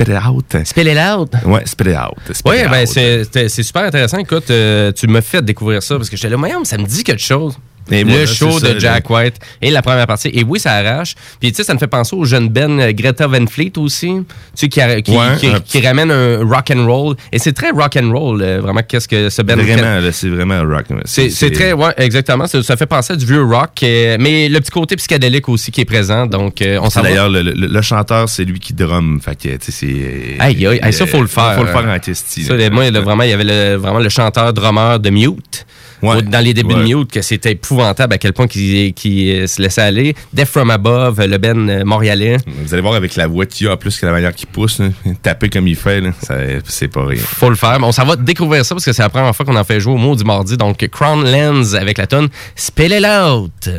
Spit, It Out. Spit It Out? Ouais, Spit It Out. Spit Oui, It ben c'est super intéressant. Écoute, euh, tu m'as fait découvrir ça parce que j'étais là, Voyons, ça me dit quelque chose. Et le voilà, show ça, de Jack White et la première partie. Et oui, ça arrache. Puis tu sais, ça me fait penser au jeune Ben euh, Greta Van Fleet aussi, tu sais, qui, qui, Ouais, qui- un- qui ramène un rock and roll. Et c'est très rock and roll, euh, vraiment. Qu'est-ce que ce Ben Vraiment, là, c'est vraiment rock. C'est très, ouais, exactement. Ça, ça fait penser à du vieux rock, euh, mais le petit côté psychédélique aussi qui est présent. Donc, on s'en. D'ailleurs, le, le- le chanteur, c'est lui qui drum. Fait que, tu sais, c'est. Aïe, aïe, ça, faut le faire. Faut le faire en. Ça, là. le- moi, le- vraiment, il y avait le, vraiment le chanteur drummer de Mute. Dans les débuts Ouais. de Mute, que c'était épouvantable à quel point qu'il qu'il, euh, se laissait aller. Death From Above, le Ben euh, montréalais. Vous allez voir avec la voix qu'il y a, en plus que la manière qu'il pousse, là, taper comme il fait, c'est pas rien. Faut le faire. Mais on s'en va découvrir ça parce que c'est la première fois qu'on en fait jouer au mot du mardi. Donc, Crown Lens avec la tonne Spill It Out.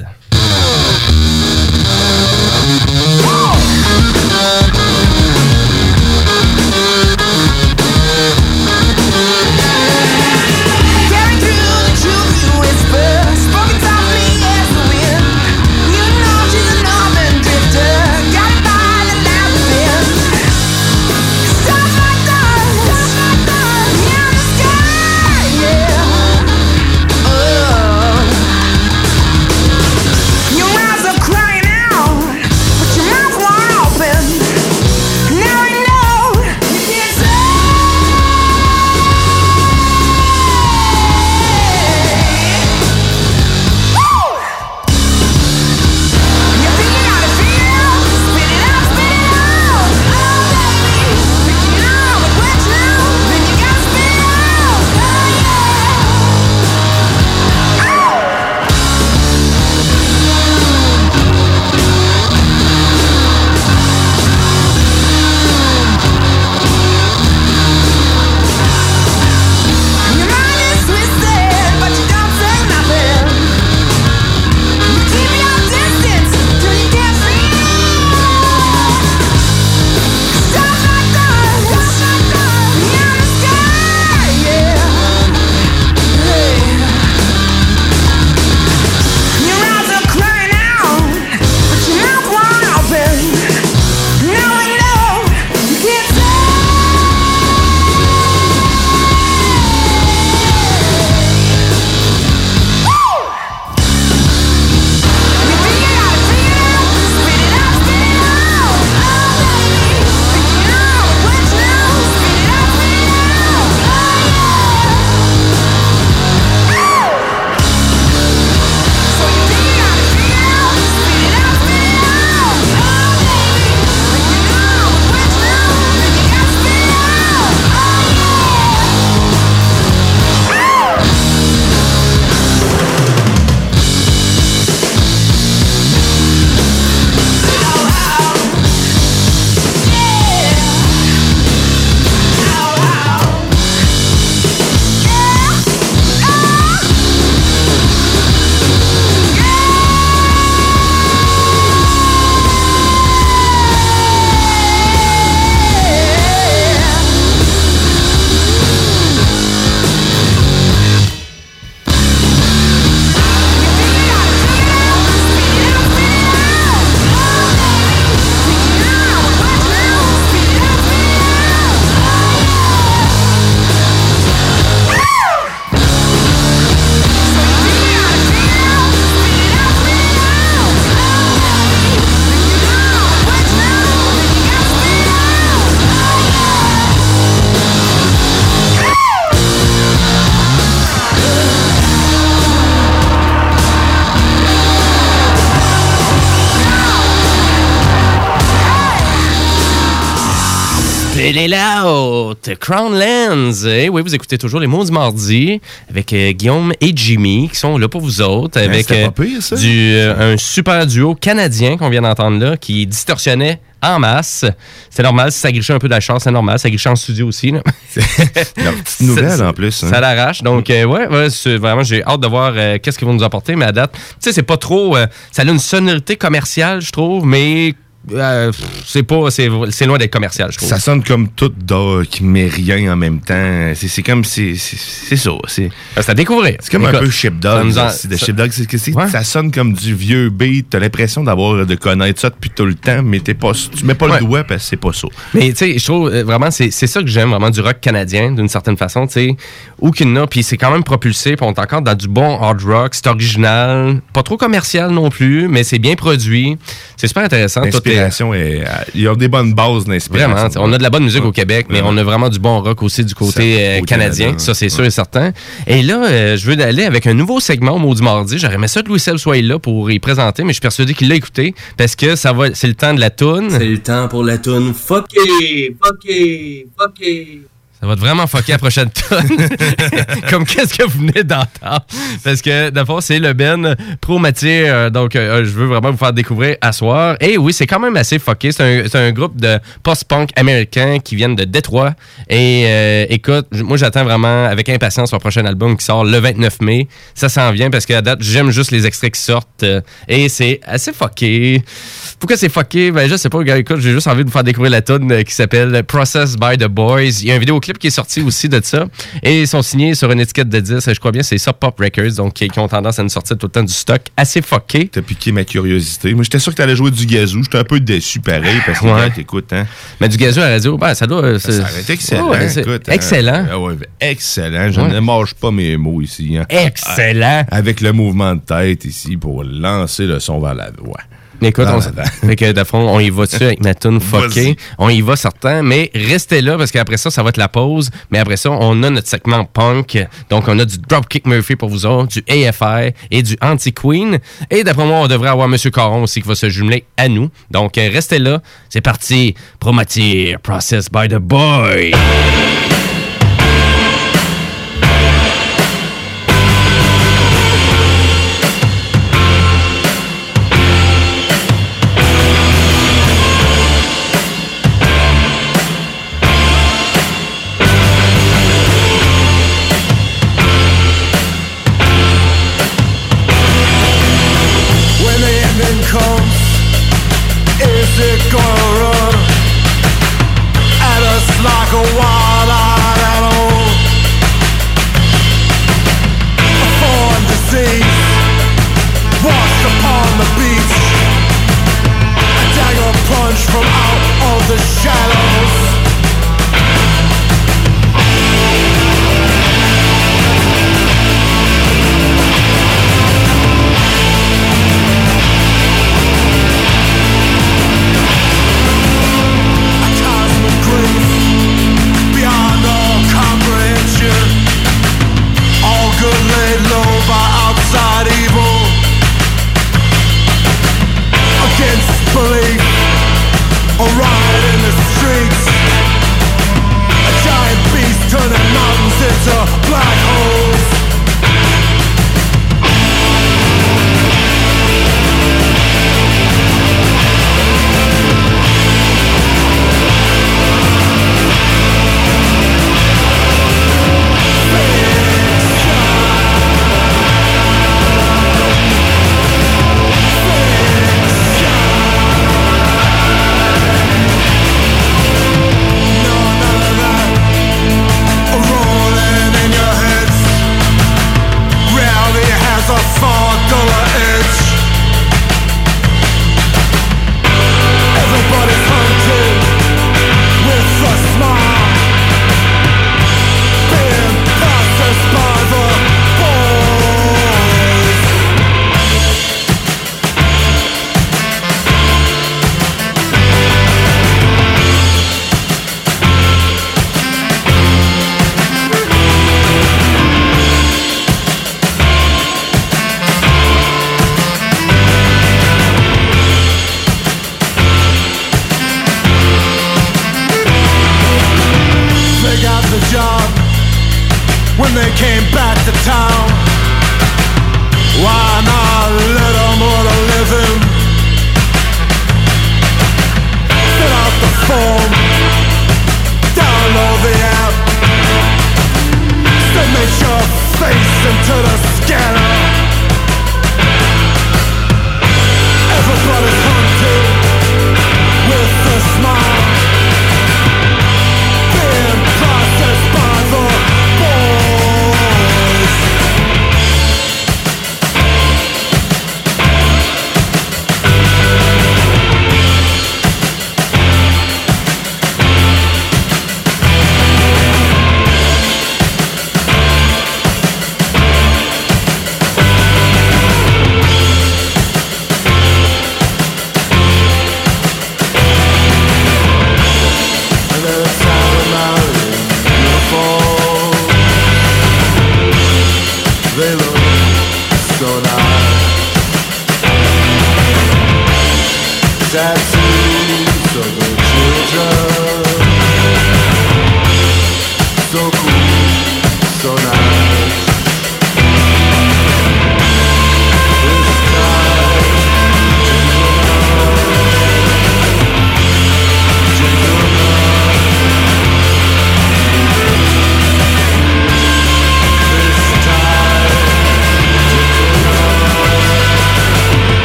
Chill it out! Crown Lands! Eh oui, vous écoutez toujours les mots du mardi avec euh, Guillaume et Jimmy qui sont là pour vous autres. Ouais, Avec euh, pas pire, ça. du, euh, un super duo canadien qu'on vient d'entendre là qui distorsionnait en masse. C'est normal, si ça grichait un peu de la chance, c'est normal. Ça grichait en studio aussi. là. Leur petite nouvelle, Ça- en plus. hein. Ça l'arrache. Donc, euh, ouais, ouais, vraiment, j'ai hâte de voir euh, qu'est-ce qu'ils vont nous apporter. Mais à date, tu sais, c'est pas trop. euh, ça a une sonorité commerciale, je trouve, mais euh, c'est pas. C'est c'est loin d'être commercial, je trouve. Ça sonne comme tout dark, mais rien en même temps. C'est c'est comme. C'est c'est- c'est ça. C'est c'est à découvrir. C'est comme un peu Shipdog. ça en- c'est ça- Shipdog. c'est que c'est- Ça sonne comme du vieux beat. T'as l'impression d'avoir de connaître ça depuis tout le temps, mais t'es pas, tu mets pas Ouais. le doigt parce que c'est pas ça. Mais tu sais, je trouve euh, vraiment, c'est c'est ça que j'aime vraiment du rock canadien, d'une certaine façon, tu sais. N'a, puis c'est quand même propulsé, puis on est encore dans du bon hard rock, c'est original, pas trop commercial non plus, mais c'est bien produit. C'est super intéressant. L'inspiration est. Ils ont des bonnes bases d'inspiration. Vraiment, on a de la bonne musique au Québec, mais on a vraiment du bon rock aussi du côté euh, canadien, ça c'est sûr et certain. Et là, euh, je veux aller avec un nouveau segment au mot du mardi. J'aurais aimé ça que Louis Seb soit là pour y présenter, mais je suis persuadé qu'il l'a écouté parce que ça va, c'est le temps de la toune. C'est le temps pour la toune Fucké, fucké, fucké. Ça va te vraiment fucker la prochaine tonne. Comme qu'est-ce que vous venez d'entendre? Parce que, d'abord, c'est le Ben Pro Matière. Donc, euh, je veux vraiment vous faire découvrir à soir. Et oui, c'est quand même assez fucké. C'est un, groupe de post-punk américain qui viennent de Détroit. Et euh, écoute, moi, j'attends vraiment avec impatience leur prochain album qui sort le 29 mai. Ça s'en vient parce qu'à date, j'aime juste les extraits qui sortent. et c'est assez fucké. Pourquoi c'est fucké? Ben, je sais pas. Écoute, j'ai juste envie de vous faire découvrir la tune euh, qui s'appelle Process by the Boys. Il y a un vidéoclip qui est sorti aussi de ça. Et ils sont signés sur une étiquette de 10. Je crois bien, c'est Sub Pop Records. Donc, qui, qui ont tendance à nous sortir tout le temps du stock assez fucké. T'as piqué ma curiosité. Moi, j'étais sûr que t'allais jouer du gazou. J'étais un peu déçu pareil parce que, Ouais. gars, écoute, hein. Mais du gazou à la radio, ben, ça doit. euh, Ça aurait été excellent. Ouais, c'est écoute, hein. excellent. Ah ouais, excellent. Je ne mâche pas mes mots ici. hein. Excellent. Avec le mouvement de tête ici pour lancer le son vers la voix. Écoute, Dans on, fait que, de fond, on y va dessus avec ma tune. On y va certain, mais restez là parce qu'après ça, ça va être la pause. Mais après ça, on a notre segment punk. Donc, on a du Dropkick Murphy pour vous autres, du AFI et du Anti-Queen. Et d'après moi, on devrait avoir M. Caron aussi qui va se jumeler à nous. Donc, euh, restez là. C'est parti. Promatier, Process by the Boy.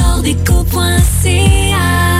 floredeco.ca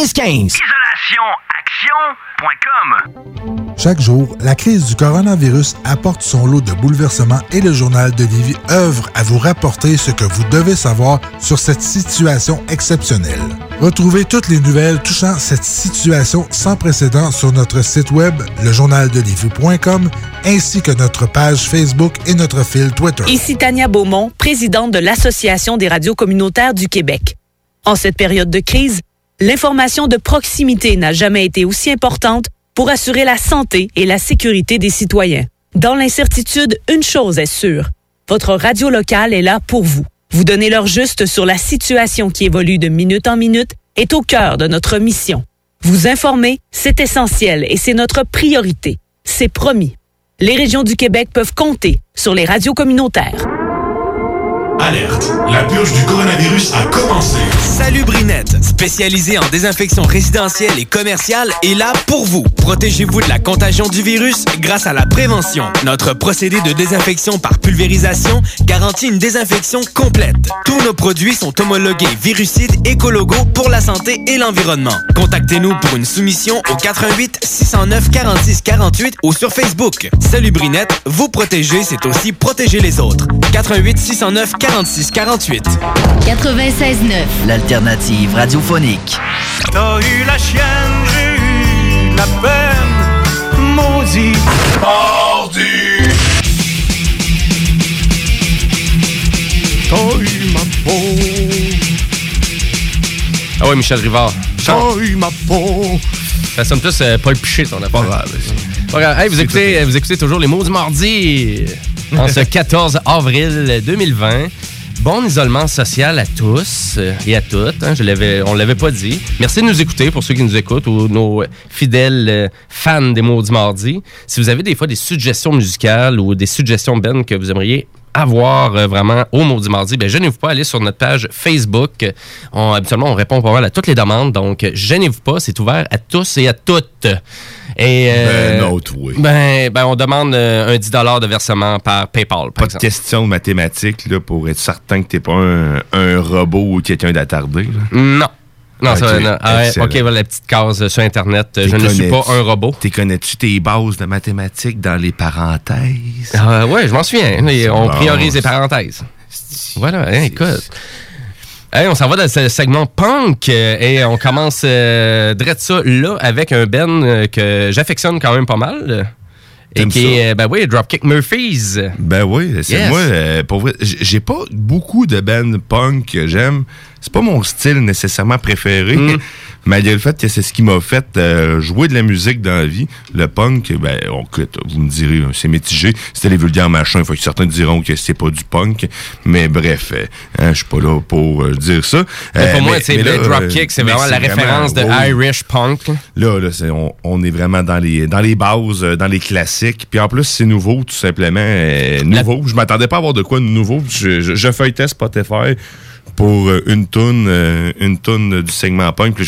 1515. IsolationAction.com Chaque jour, la crise du coronavirus apporte son lot de bouleversements et le journal de Lévis œuvre à vous rapporter ce que vous devez savoir sur cette situation exceptionnelle. Retrouvez toutes les nouvelles touchant cette situation sans précédent sur notre site web, lejournaldelivie.com, ainsi que notre page Facebook et notre fil Twitter. Ici Tania Beaumont, présidente de l'Association des radios communautaires du Québec. En cette période de crise, l'information de proximité n'a jamais été aussi importante pour assurer la santé et la sécurité des citoyens. Dans l'incertitude, une chose est sûre. Votre radio locale est là pour vous. Vous donner l'heure juste sur la situation qui évolue de minute en minute est au cœur de notre mission. Vous informer, c'est essentiel et c'est notre priorité. C'est promis. Les régions du Québec peuvent compter sur les radios communautaires. Alerte, la purge du coronavirus a commencé. Salut Brinette, spécialisée en désinfection résidentielle et commerciale, est là pour vous. Protégez-vous de la contagion du virus grâce à la prévention. Notre procédé de désinfection par pulvérisation garantit une désinfection complète. Tous nos produits sont homologués virucides écologo pour la santé et l'environnement. Contactez-nous pour une soumission au 88 609 46 48 ou sur Facebook. Salut Brinette, vous protéger, c'est aussi protéger les autres. 88 609 46 48. 96.9. L'alternative radiophonique. T'as eu la chienne, j'ai eu la peine, maudit. Mardi! T'as eu ma peau, Ah ouais, Michel Rivard. t'as eu ma peau. Ça sonne plus euh, Paul Piché, ton affaire. Pas grave. Pas grave. Hey, vous, écoutez, vous écoutez toujours les mots du mardi en ce 14 avril 2020. Bon isolement social à tous euh, et à toutes. hein, je on l'avait pas dit. Merci de nous écouter pour ceux qui nous écoutent ou nos fidèles euh, fans des du mardi. Si vous avez des fois des suggestions musicales ou des suggestions Ben que vous aimeriez avoir euh, vraiment au Maudit Mardi, ben, gênez-vous pas, allez sur notre page Facebook. Habituellement, on répond pas mal à toutes les demandes, donc gênez-vous pas, c'est ouvert à tous et à toutes. Et, euh, Ben, autre, oui. ben, ben, on demande euh, un 10 de versement par PayPal, par Pas de question de mathématiques là, pour être certain que t'es pas un, un robot ou quelqu'un d'attardé. Non. Non, ça, non. Ah ok, voilà la petite case euh, sur Internet. T'es Je ne suis pas un robot. T'es connais-tu tes bases de mathématiques dans les parenthèses? Ah, ouais, je m'en souviens. On Bon. priorise les parenthèses. Voilà, hein, écoute. Hey, on s'en va dans ce segment punk euh, et on commence euh, direct ça là avec un Ben que j'affectionne quand même pas mal. Et qui est, euh, ben oui, Dropkick Murphys. Ben oui, c'est Yes. moi, euh, pour vrai, j'ai pas beaucoup de bands punk que j'aime. C'est pas mon style nécessairement préféré, Mm. Malgré le fait que c'est ce qui m'a fait euh, jouer de la musique dans la vie. Le punk, ben, on, vous me direz, euh, c'est mitigé. C'était les vulgaires machins, faut que certains diront que c'est pas du punk. Mais bref, euh, hein, je suis pas là pour euh, dire ça. Mais pour moi, c'est le Dropkick, c'est vraiment la référence de. Irish punk. Là, là c'est- on, on est vraiment dans les, dans les bases, dans les classiques. Puis en plus, c'est nouveau, tout simplement. nouveau. Je m'attendais pas à avoir de quoi de nouveau. Je, je, je feuilletais Spotify pour euh, une toune, euh, une toune du segment punk. Puis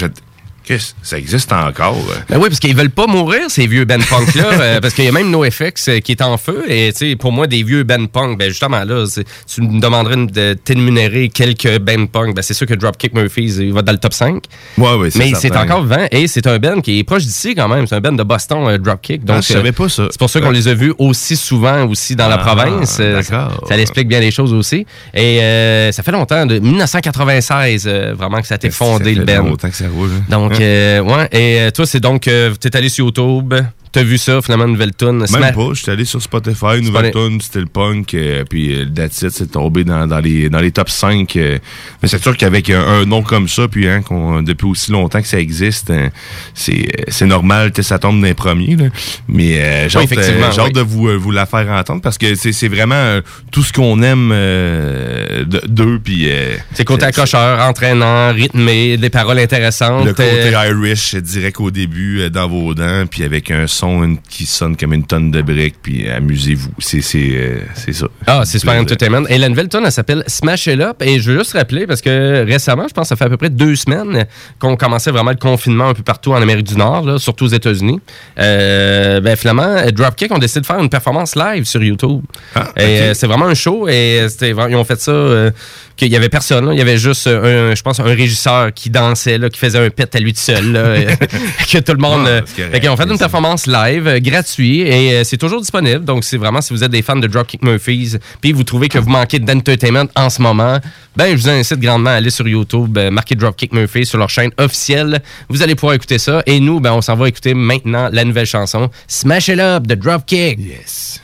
qu'est-ce ça existe encore? Ben oui, parce qu'ils veulent pas mourir, ces vieux Ben Punk-là. euh, parce qu'il y a même NoFX euh, qui est en feu. Et tu sais, pour moi, des vieux Ben Punk, ben justement, là, tu me demanderais de t'énumérer quelques Ben Punk. Ben c'est sûr que Dropkick Murphys, il va dans le top 5. Ouais, ouais, Mais c'est encore vivant. Et c'est un Ben qui est proche d'ici quand même. C'est un Ben de Boston, euh, Dropkick. Donc, Ah, je savais pas ça. C'est pour ça qu'on les a vus aussi souvent aussi dans la Ah, province. D'accord. Ça, ça explique bien les choses aussi. Et ça fait longtemps, de 1996, euh, vraiment que ça a été fondé, Ça le Ben. longtemps que ça roule. hein. Donc, Euh, ouais. Et euh, toi, c'est donc, euh, t'es allé sur YouTube, t'as vu ça, finalement, nouvelle tune. Même Sma- pas, j'étais allé sur Spotify, nouvelle tune, c'était le punk, euh, puis euh, le That's It, c'est tombé dans, dans les, dans les top 5. euh, mais c'est sûr qu'avec un, un nom comme ça, puis hein, qu'on- depuis aussi longtemps que ça existe, hein, c'est euh, c'est normal que ça tombe dans les premiers. là. Mais euh, j'ai Oui, hâte, oui. de vous, vous la faire entendre parce que c'est c'est vraiment tout ce qu'on aime de- d'eux. puis C'est côté accrocheur, entraînant, rythmé, des paroles intéressantes. le côté Irish direct au début dans vos dents, puis avec un son une- qui sonne comme une tonne de briques, puis amusez-vous. C'est euh, ça. Ah, c'est super entertainment. Et la nouvelle tune, elle s'appelle Smash It Up. Et je veux juste rappeler, parce que récemment, je pense que ça fait à peu près deux semaines qu'on commençait vraiment le confinement un peu partout en Amérique du Nord, là, surtout aux États-Unis. Euh, ben, finalement, Dropkick ont décidé de faire une performance live sur YouTube. et euh, c'est vraiment un show. Et ils ont fait ça. Qu'il y avait personne. là. Il y avait juste, un, je pense, un régisseur qui dansait, là, qui faisait un pet à lui tout seul. là, que tout le monde. Ah, euh, fait qu'ils ont fait une performance live, euh, gratuit, et euh, c'est toujours disponible. Donc, c'est vraiment, si vous êtes des fans de Dropkick Murphys, puis vous trouvez que vous manquez d'entertainment en ce moment, ben, je vous incite grandement à aller sur YouTube, marquer Dropkick Murphys sur leur chaîne officielle. Vous allez pouvoir écouter ça. Et nous, ben, on s'en va écouter maintenant la nouvelle chanson, Smash It Up de Dropkick. Yes.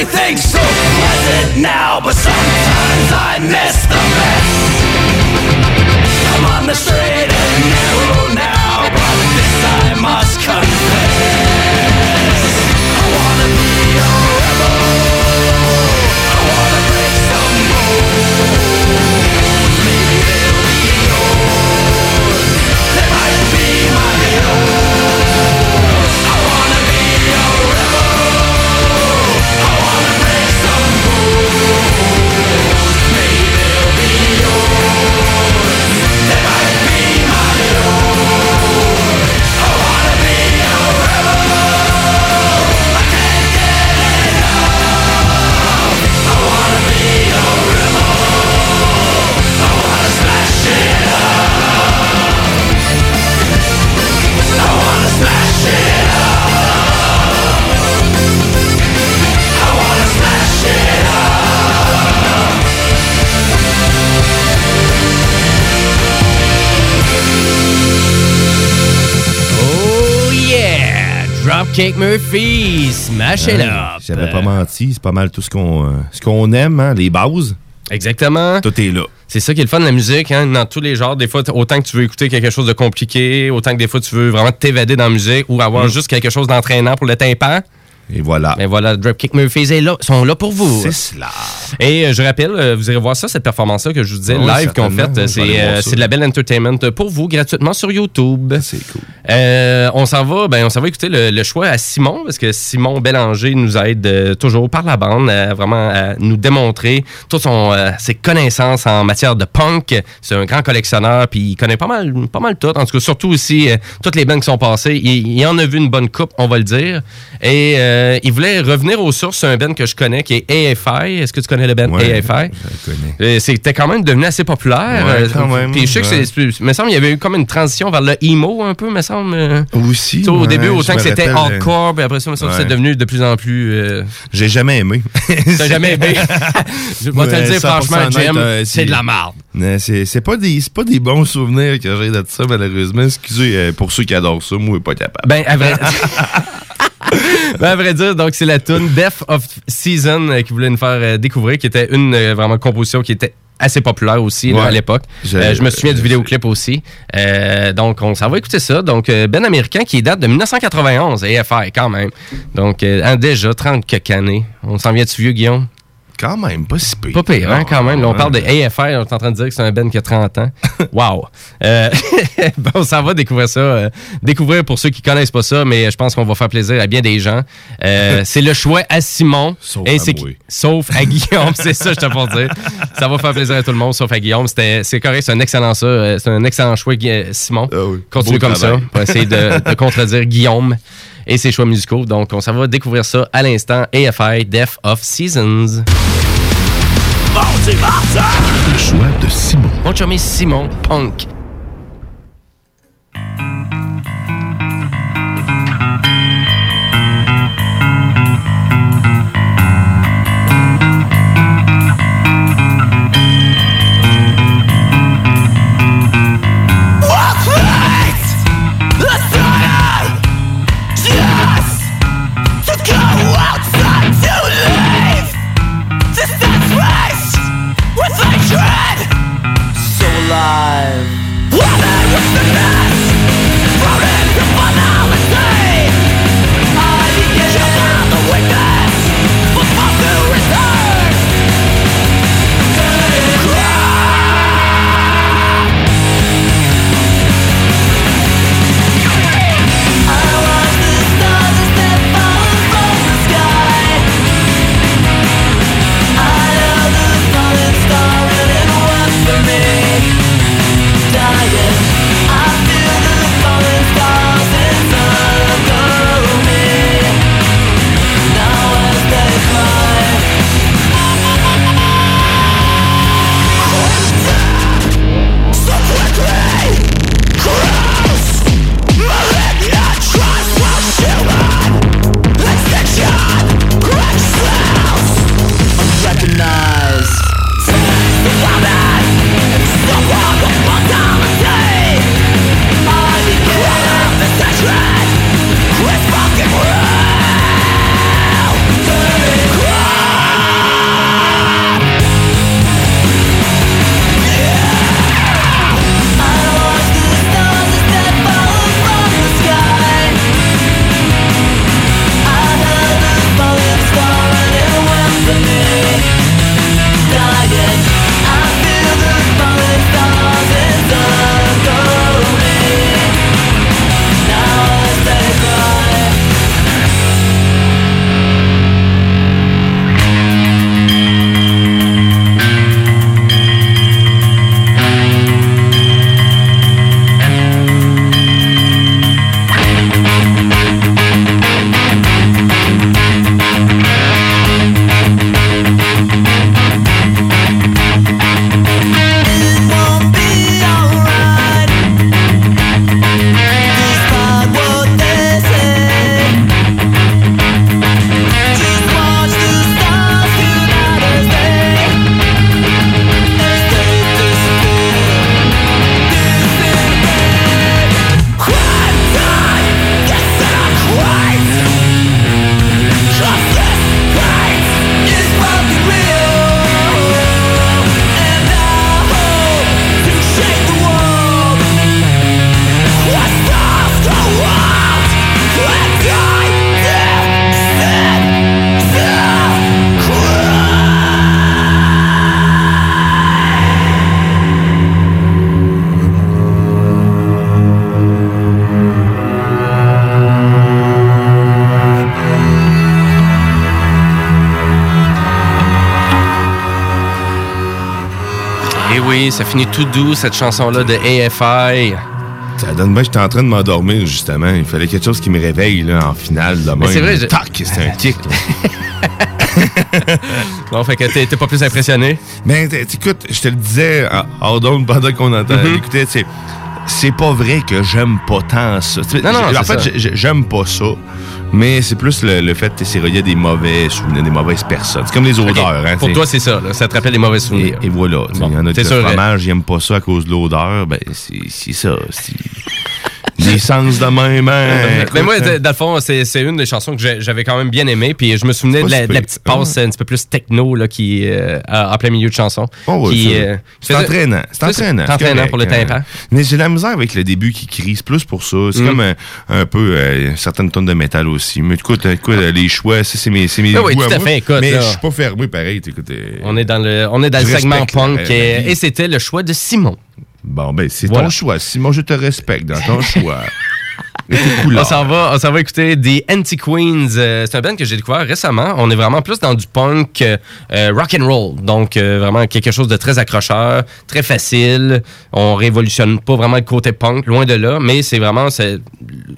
Everything's so pleasant now, but sometimes I miss the best. I'm on the straight and narrow Dropkick Murphy, smash it up. J'avais pas menti, c'est pas mal tout ce qu'on euh, ce qu'on aime, hein, les bases. Exactement. Tout est là. C'est ça qui est le fun de la musique, hein, dans tous les genres. Des fois, autant que tu veux écouter quelque chose de compliqué, autant que des fois tu veux vraiment t'évader dans la musique ou avoir Mm. juste quelque chose d'entraînant pour le tympan. Et voilà. Mais voilà, Dropkick Murphys est là, sont là pour vous. C'est cela. Et euh, je rappelle, euh, vous irez voir ça, cette performance-là que je vous disais, Oui, live qu'on fait. C'est euh, c'est de la belle entertainment pour vous, gratuitement sur YouTube. C'est cool. Euh, on s'en va, ben, on s'en va écouter le, le choix à Simon, parce que Simon Bélanger nous aide euh, toujours par la bande à vraiment à nous démontrer toutes son, euh, ses connaissances en matière de punk. C'est un grand collectionneur, puis il connaît pas mal, pas mal tout. En tout cas, surtout aussi toutes les bandes qui sont passées. Il, il en a vu une bonne coupe, on va le dire. Et euh, il voulait revenir aux sources, un band que je connais qui est AFI. Est-ce que tu connais le band Ouais, AFI? je connais. Euh, C'était quand même devenu assez populaire. Ouais, Euh, quand même, Puis je sais que c'est, me semble qu'il y avait eu comme une transition vers le emo un peu, me semble. Aussi. Au ouais, début, je autant que c'était hardcore, puis après ça, me semble que c'est devenu de plus en plus. euh, J'ai jamais aimé. T'as jamais aimé? Je vais te le dire, franchement, Jim, euh, c'est de la marde. C'est pas, des- pas des bons souvenirs que j'ai de ça, malheureusement. Excusez pour ceux qui adorent ça, moi, pas capable. Ben, à vrai... ben, à vrai dire, donc c'est la tune Death of Season euh, qui voulait nous faire euh, découvrir, qui était une euh, vraiment composition qui était assez populaire aussi là, Ouais. à l'époque. Je- Euh, Je, me souviens du vidéoclip aussi. Euh, donc, on s'en va écouter ça. Donc, euh, Ben Américain qui date de 1991, AFI quand même. Donc, euh, hein, déjà 30 quelques années. On s'en vient du vieux, Guillaume? Quand même, pas si pire. Pas pire, hein, quand même. Là, on parle de AFI, on est en train de dire que c'est un Ben qui a 30 ans. Wow! Euh, bon, on s'en va découvrir ça. euh, découvrir pour ceux qui connaissent pas ça, mais je pense qu'on va faire plaisir à bien des gens. Euh, c'est le choix à Simon. Sauf Et à c'est moi. qui- Sauf à Guillaume, c'est ça, je te pour dire. Ça va faire plaisir à tout le monde, sauf à Guillaume. C'était- C'est correct, c'est un excellent ça. C'est un excellent choix, Simon. Continue Beau comme travail. ça pour essayer de, de contredire Guillaume et ses choix musicaux. Donc, on s'en va découvrir ça à l'instant. AFI, Death of Seasons. Le choix de Simon. Mon chummy Simon Punk. Ça finit tout doux, cette chanson-là de AFI. Ça donne bien, j'étais en train de m'endormir, justement. Il fallait quelque chose qui me réveille, là, en finale, de Mais c'est vrai, je- Tac, c'était un kick. Bon, fait que t'es pas plus impressionné? Ben, t- écoute, je te le disais en- hors d'onde pendant qu'on entend, Mhm. écoutez, c'est c'est pas vrai que j'aime pas tant ça. Non, non, j'ai- en c'est fait, j'aime pas ça, mais c'est plus le, le fait que c'est relié à des mauvais souvenirs, des mauvaises personnes. C'est comme les odeurs. hein, Pour toi, c'est ça. là. Ça te rappelle les mauvais souvenirs. Et, et voilà. Il y en a qui fromage, n'aiment pas ça à cause de l'odeur. Ben, c'est c'est ça. Des sens de même. hein, Mais moi, hein. dans le fond, c'est une des chansons que j'avais quand même bien aimé. Puis je me souvenais de la, de petite passe un petit peu plus techno là, qui euh, en plein milieu de chanson. Oh, ça- euh, c'est entraînant. C'est entraînant. C'est entraînant pour le correct, tympan. hein. Mais j'ai la misère avec le début qui crie. C'est plus pour ça. C'est Mm. comme un, un peu euh, certaines tonnes de métal aussi. Mais écoute, écoute euh, les choix, c'est mes, mes Ah oui, tout à moi. fait, écoute, Mais je suis pas fermé pareil. Écoute, euh, On est dans le, on est dans le segment punk et c'était le choix de Simon. Bon, ben, c'est Voilà. ton choix. Simon, je te respecte dans ton choix. On s'en va, on s'en va écouter des Anti-Queens. Euh, c'est un band que j'ai découvert récemment. On est vraiment plus dans du punk euh, euh, rock and roll. Donc, euh, vraiment quelque chose de très accrocheur, très facile. On révolutionne pas vraiment le côté punk, loin de là. Mais c'est vraiment, c'est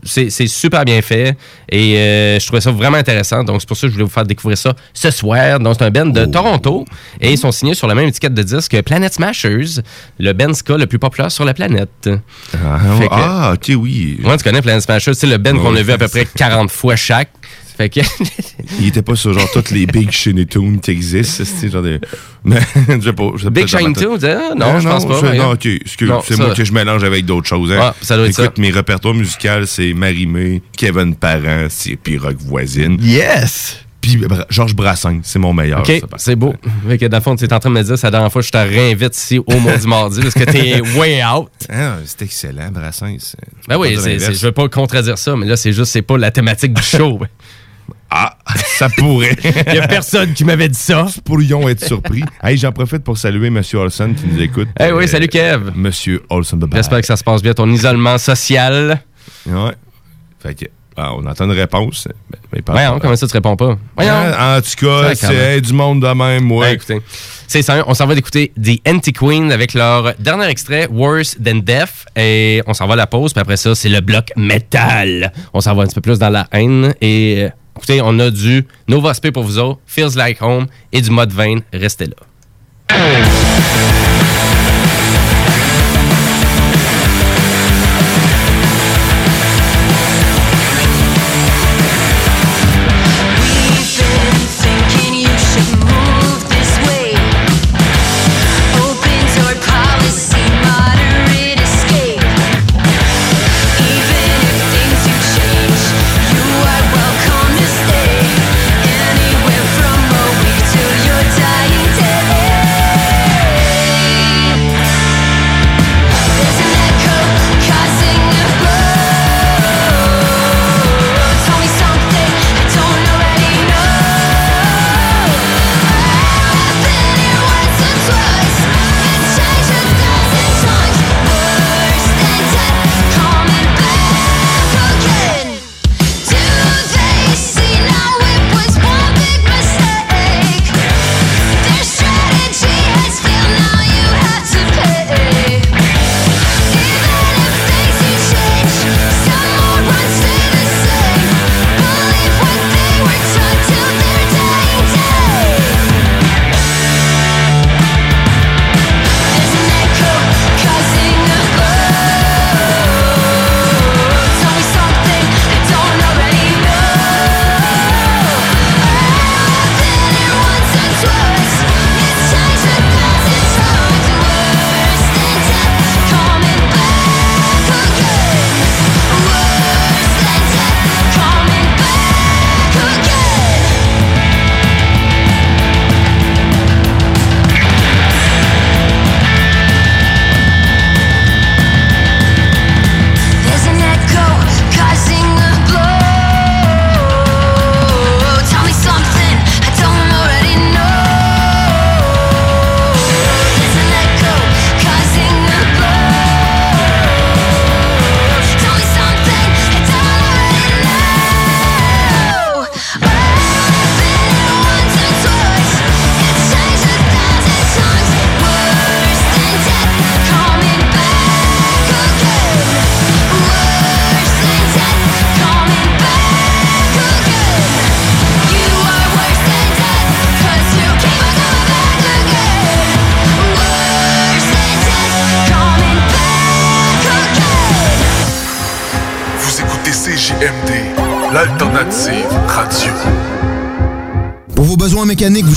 c'est- super bien fait. Et je trouvais ça vraiment intéressant. Donc, c'est pour ça que je voulais vous faire découvrir ça ce soir. Donc, c'est un band de Toronto. Et ils sont signés sur la même étiquette de disque que Planet Smashers, le band ska le plus populaire sur la planète. Ah, que- ah, ok, oui. Ouais, tu connais Planet Smashers, c'est le band qu'on a vu à peu près 40 fois chaque. Fait que. Il était pas sur genre toutes les Big Shiny Tunes qui existent. C'est genre des. Mais, je sais pas. je sais Big Shiny. Tunes, hein? Non, je pense pas, non, ok. excuse, Non, C'est ça- moi que je mélange avec d'autres choses. Hein. Ouais, ça doit être Écoute, ça. mes répertoires musicaux, c'est Marimé, Kevin Parent, c'est puis Rock Voisine. Yes! Puis Bra- Georges Brassens, c'est mon meilleur. C'est beau. Fait que dans le fond, tu es en train de me dire, c'est la dernière fois que je te réinvite ici au Maudit Mardi parce que t'es way out. Ah, c'est excellent, Brassens. Ben oui, je veux pas contredire ça, mais là, c'est juste, c'est pas la thématique du show. Ah, ça pourrait. Il y a personne qui m'avait dit ça. Pourrions être surpris. hey, j'en profite pour saluer M. Olson qui nous écoute. Euh, Eh oui, salut, Kev. Monsieur Olson de J'espère que ça se passe bien, ton isolement social. Ouais. Fait que, ah, on entend une réponse. Mais, mais pas- Voyons, comment ça tu réponds pas? Voyons. En tout cas, c'est du monde de même, ouais. Ben, écoutez, c'est ça, on s'en va d'écouter The Anti-Queen avec leur dernier extrait, Worse Than Death. Et on s'en va à la pause, puis après ça, c'est le bloc métal. On s'en va un petit peu plus dans la haine. Et euh, écoutez, on a du Nova Spé pour vous autres, Feels Like Home et du Mode Vein. Restez là.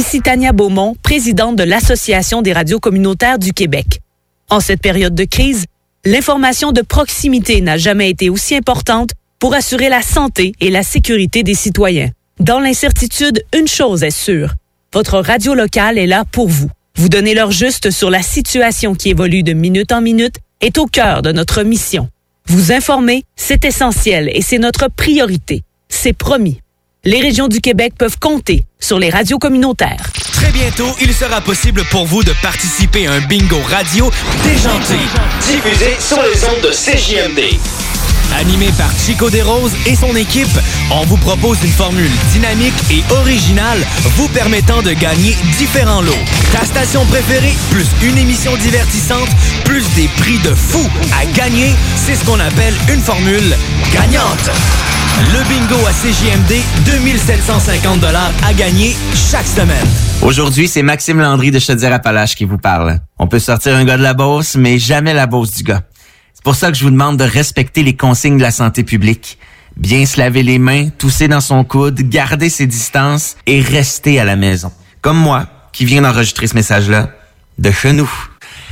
Ici Tania Beaumont, présidente de l'Association des radios communautaires du Québec. En cette période de crise, l'information de proximité n'a jamais été aussi importante pour assurer la santé et la sécurité des citoyens. Dans l'incertitude, une chose est sûre. Votre radio locale est là pour vous. Vous donner l'heure juste sur la situation qui évolue de minute en minute est au cœur de notre mission. Vous informer, c'est essentiel et c'est notre priorité. C'est promis. Les régions du Québec peuvent compter sur les radios communautaires. Très bientôt, il sera possible pour vous de participer à un bingo radio déjanté, diffusé sur les ondes de CJMD. Animé par Chico Desroses et son équipe, on vous propose une formule dynamique et originale vous permettant de gagner différents lots. Ta station préférée, plus une émission divertissante, plus des prix de fou à gagner, c'est ce qu'on appelle une formule gagnante. Le bingo à CJMD, 2750 à gagner chaque semaine. Aujourd'hui, c'est Maxime Landry de Chaudière-Appalaches qui vous parle. On peut sortir un gars de la Beauce, mais jamais la Beauce du gars. C'est pour ça que je vous demande de respecter les consignes de la santé publique. Bien se laver les mains, tousser dans son coude, garder ses distances et rester à la maison. Comme moi, qui viens d'enregistrer ce message-là, de chez nous.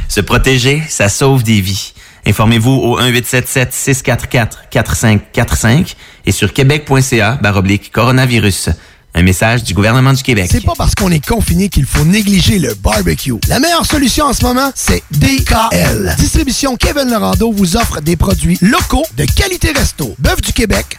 Se protéger, ça sauve des vies. Informez-vous au 1877-644-4545 et sur québec.ca baroblique coronavirus. Un message du gouvernement du Québec. C'est pas parce qu'on est confiné qu'il faut négliger le barbecue. La meilleure solution en ce moment, c'est DKL. Distribution Kevin Lorando vous offre des produits locaux de qualité resto. Bœuf du Québec,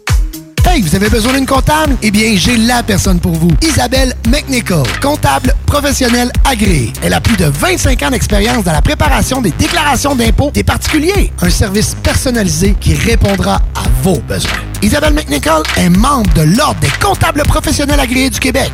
Hey, vous avez besoin d'une comptable? Eh bien, j'ai la personne pour vous. Isabelle McNichol, comptable professionnelle agréée. Elle a plus de 25 ans d'expérience dans la préparation des déclarations d'impôts des particuliers. Un service personnalisé qui répondra à vos besoins. Isabelle McNichol est membre de l'Ordre des comptables professionnels agréés du Québec.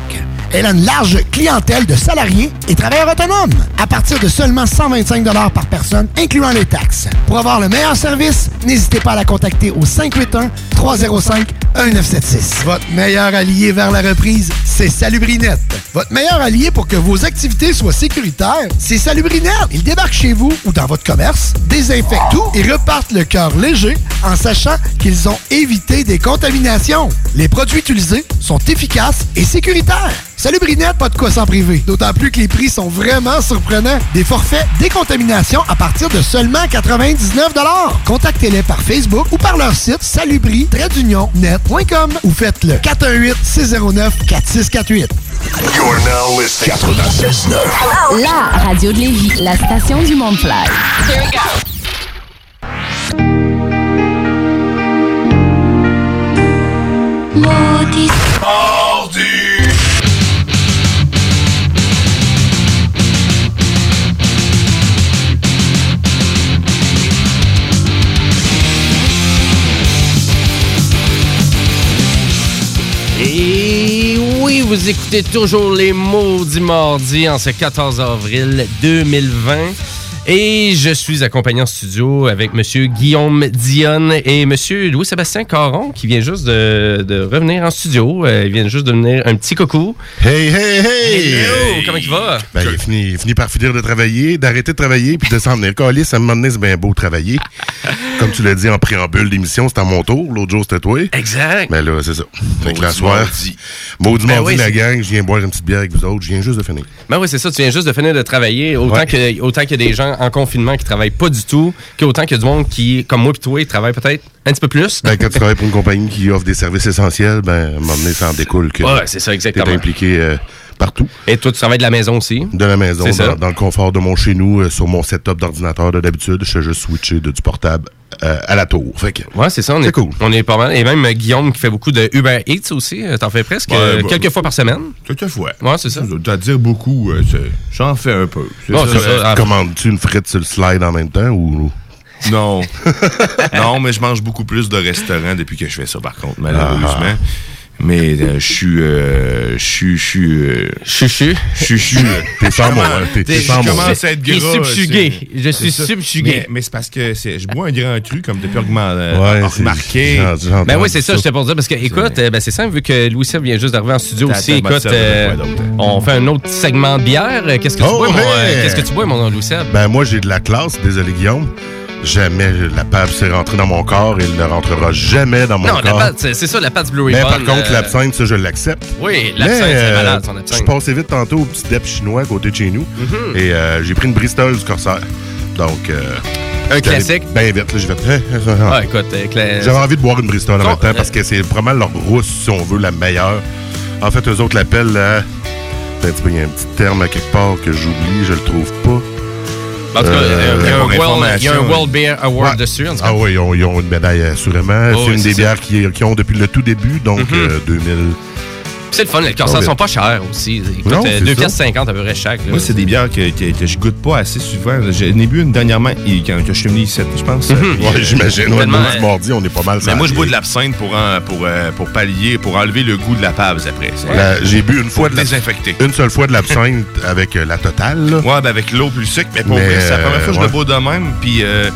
Elle a une large clientèle de salariés et travailleurs autonomes à partir de seulement 125 par personne, incluant les taxes. Pour avoir le meilleur service, n'hésitez pas à la contacter au 581-305-1976. Votre meilleur allié vers la reprise, c'est Salubrinette. Votre meilleur allié pour que vos activités soient sécuritaires, c'est Salubrinette. Ils débarquent chez vous ou dans votre commerce, désinfectent tout et repartent le cœur léger en sachant qu'ils ont évité des contaminations. Les produits utilisés sont efficaces et sécuritaires. Salut Brinette, pas de quoi s'en priver. D'autant plus que les prix sont vraiment surprenants. Des forfaits décontamination à partir de seulement 99 Contactez-les par Facebook ou par leur site salubri-net.com ou faites-le 418-609-4648. You're now listening. 96.9. La radio de Lévis, la station du monde fly. Here we go. Maudit. Vous écoutez toujours les maudits mardis en ce 14 avril 2020. Et je suis accompagné en studio avec Monsieur Guillaume Dionne et Monsieur Louis-Sébastien Caron qui vient juste de, de revenir en studio. Euh, il vient juste de venir un petit coucou. Hey, hey, hey! Hello, comment il va? Ben, il, a fini, il a fini par finir de travailler, d'arrêter de travailler, puis de s'en venir. Calis, ça me donné, c'est bien beau de travailler. Comme tu l'as dit en préambule d'émission, c'était à mon tour. L'autre jour, c'était toi. Exact. Mais là, c'est ça. Fait que la Maudit soir, mardi. maudit Ben mardi, oui, la c'est- gang, je viens boire une petite bière avec vous autres. Je viens juste de finir. Ben oui, c'est ça. Tu viens juste de finir de travailler. Autant Ouais. que autant qu'il y a des gens en confinement qui travaillent pas du tout, qu'autant qu'il y a du monde qui, comme moi et toi, travaille peut-être un petit peu plus. Ben, quand tu travailles pour une compagnie qui offre des services essentiels, ben, à un moment donné, ça en découle que Ouais, c'est ça, exactement. t'es impliqué euh, partout. Et toi, tu travailles de la maison aussi? De la maison, C'est ça. dans, dans le confort de mon chez nous, euh, sur mon setup d'ordinateur de d'habitude. Je fais juste switcher de, du portable euh, à la tour. Fait que, Ouais, c'est ça. On est, cool. On est pas mal. Et même euh, Guillaume qui fait beaucoup de Uber Eats aussi. euh, T'en fais presque Ouais, euh, bah, quelques fois par semaine? Quelques fois. Ouais, c'est ça. Tu vas dire beaucoup. euh, J'en fais un peu. Bon, ça, c'est ça. Ah, Commandes-tu une frite sur le slide en même temps ou? Non. non, mais je mange beaucoup plus de restaurants depuis que je fais ça, par contre, malheureusement. Ah. Mais euh, je suis. euh, Je suis. Je suis. euh, Chuchu. Chuchu. T'es sans hein, t'es- Je sans mots. commence à être gras. subjugué. Je suis subjugué. Mais, mais c'est parce que je bois un grand cru, comme depuis remarqué. Ben oui, c'est ça, j'étais pour dire. Parce que, écoute, ben c'est simple, vu que Louis vient juste d'arriver en studio aussi. Écoute, on fait un autre segment de bière. Qu'est-ce que tu Oh, bois, mon, hey! Qu'est-ce que tu bois, mon Louis Seb? Ben moi j'ai de la classe, désolé Guillaume. Jamais la pâte s'est rentrée dans mon corps et elle ne rentrera jamais dans mon non, la corps. pâte, c'est ça, la pâte Blue Mais Ribbon. par contre, euh, l'absinthe, ça, je l'accepte. Oui, Mais, l'absinthe, c'est euh, malade, son Je absinthe. passais vite tantôt au petit dep chinois à côté de chez nous. Mhm. Et euh, j'ai pris une Bristol du Corsair. Donc. euh, Un classique? Ben vite, là, je vais. Ah, écoute, euh, cla- J'avais envie de boire une Bristol en même temps parce que c'est vraiment leur rousse, si on veut, la meilleure. En fait, eux autres l'appellent il y a un petit terme à quelque part que j'oublie, je le trouve pas. En tout cas, Euh, il y a un World- il y a un information. World Beer Award Ouais. dessus. en tout cas. Ah oui, ils ont, ils ont une médaille assurément. Oh, c'est oui, une des bières qui, qui ont depuis le tout début, donc Mhm. euh, 2000. C'est le fun, les Corsairs Oh, sont pas chers aussi. Écoute, Non, euh, c'est 2 ça. pièces 50 à peu près chaque. là. Moi, c'est des bières que, que, que je goûte pas assez souvent. J'en ai bu une dernièrement et quand je suis venu ici, je pense. Mhm. Puis, Ouais, j'imagine. Ouais, mardi, on est pas mal Mais moi, je bois de l'absinthe pour, en- pour, euh, pour pallier, pour enlever le goût de la pabs après. J'ai bu une fois de désinfecter. une seule fois de l'absinthe avec euh, la totale. là. Ouais, ben avec l'eau plus sucre, mais pour Mais, vrai, c'est la première fois que je euh, le bois de même. Puis euh,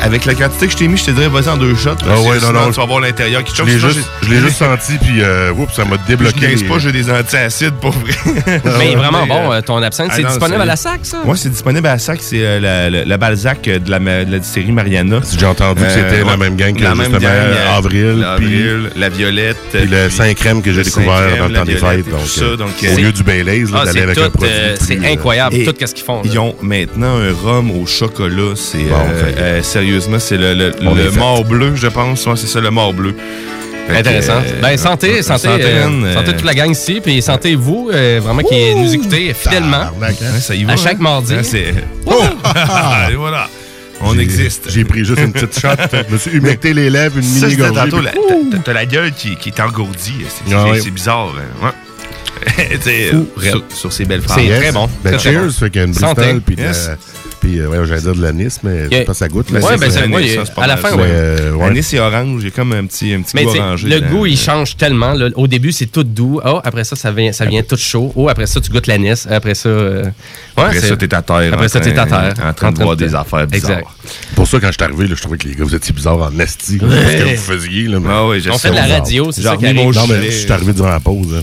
avec la quantité que je t'ai mis, je te dirais, vas-y en deux shots. Ah ouais, non, sinon, non. Tu vas voir l'intérieur qui Je l'ai juste, je l'ai juste senti, puis euh, oups, ça m'a Je débloqué. les- pas, j'ai des antiacides pour vrai. Mais vraiment Mais, bon, euh, euh, ton absinthe. ah C'est disponible à la sac, ça? Ouais, c'est disponible à la sac. C'est euh, la, la- la Balzac de la, ma- de la distillerie Mariana. J'ai entendu que c'était la même gang que la même justement, gang, euh, Avril, l'Avril, la Violette. Puis le Saint-Crème que j'ai découvert dans le temps des fêtes. Donc, tout ça, donc, au lieu du Baileys, là, Ah, d'aller c'est avec un produit. c'est incroyable, tout ce qu'ils font. Ils ont maintenant un rhum au chocolat. C'est Sérieusement, c'est le, le, On le est fait. mort bleu, je pense. Ouais, c'est ça, le mort bleu. Fait que, Intéressant. euh, ben, santé, santé, santé, euh, man, euh, santé toute la gang ici, puis santé vous, euh, vraiment qui nous écoutez fidèlement. Hein? ça y va, À chaque hein? mardi. Hein, c'est- Oh! Et voilà. On existe. J'ai pris juste une petite shot. Je me suis humecté les lèvres, une mini gorgée. tantôt, puis- la- t'as- la gueule qui, qui est engourdie. C'est Ah c'est- ouais. c'est bizarre. hein. Ouais. Sur, sur ces belles phrases. C'est Yes. très bon. Ben, Très, très cheers, bon. fait qu'il y a une Santé. Bristol, puis Yes. Puis, euh, ouais, j'allais dire de l'anis, mais que ça goûte. Ben, là. Ouais, c'est ben, c'est- c'est pas à la fin, ouais. Euh, ouais. L'anis et orange, j'ai comme un petit, un petit Mais goût orangé. le dedans. goût, il change tellement. là. Au début, c'est tout doux. Oh, après ça, ça vient, ça vient tout chaud. Oh, après ça, tu goûtes l'anis. Après ça. euh, ouais, Après c'est- ça, t'es à terre. Après ça, t'es à terre. En train de voir des affaires bizarres. Exact. Pour ça, quand je suis arrivé, là, je trouvais que les gars, vous étiez bizarres en esti. là, Ce que vous faisiez. Là, mais- Ah oui, On fait de la radio, c'est ça qui arrive. Non, mais je suis arrivé durant la pause.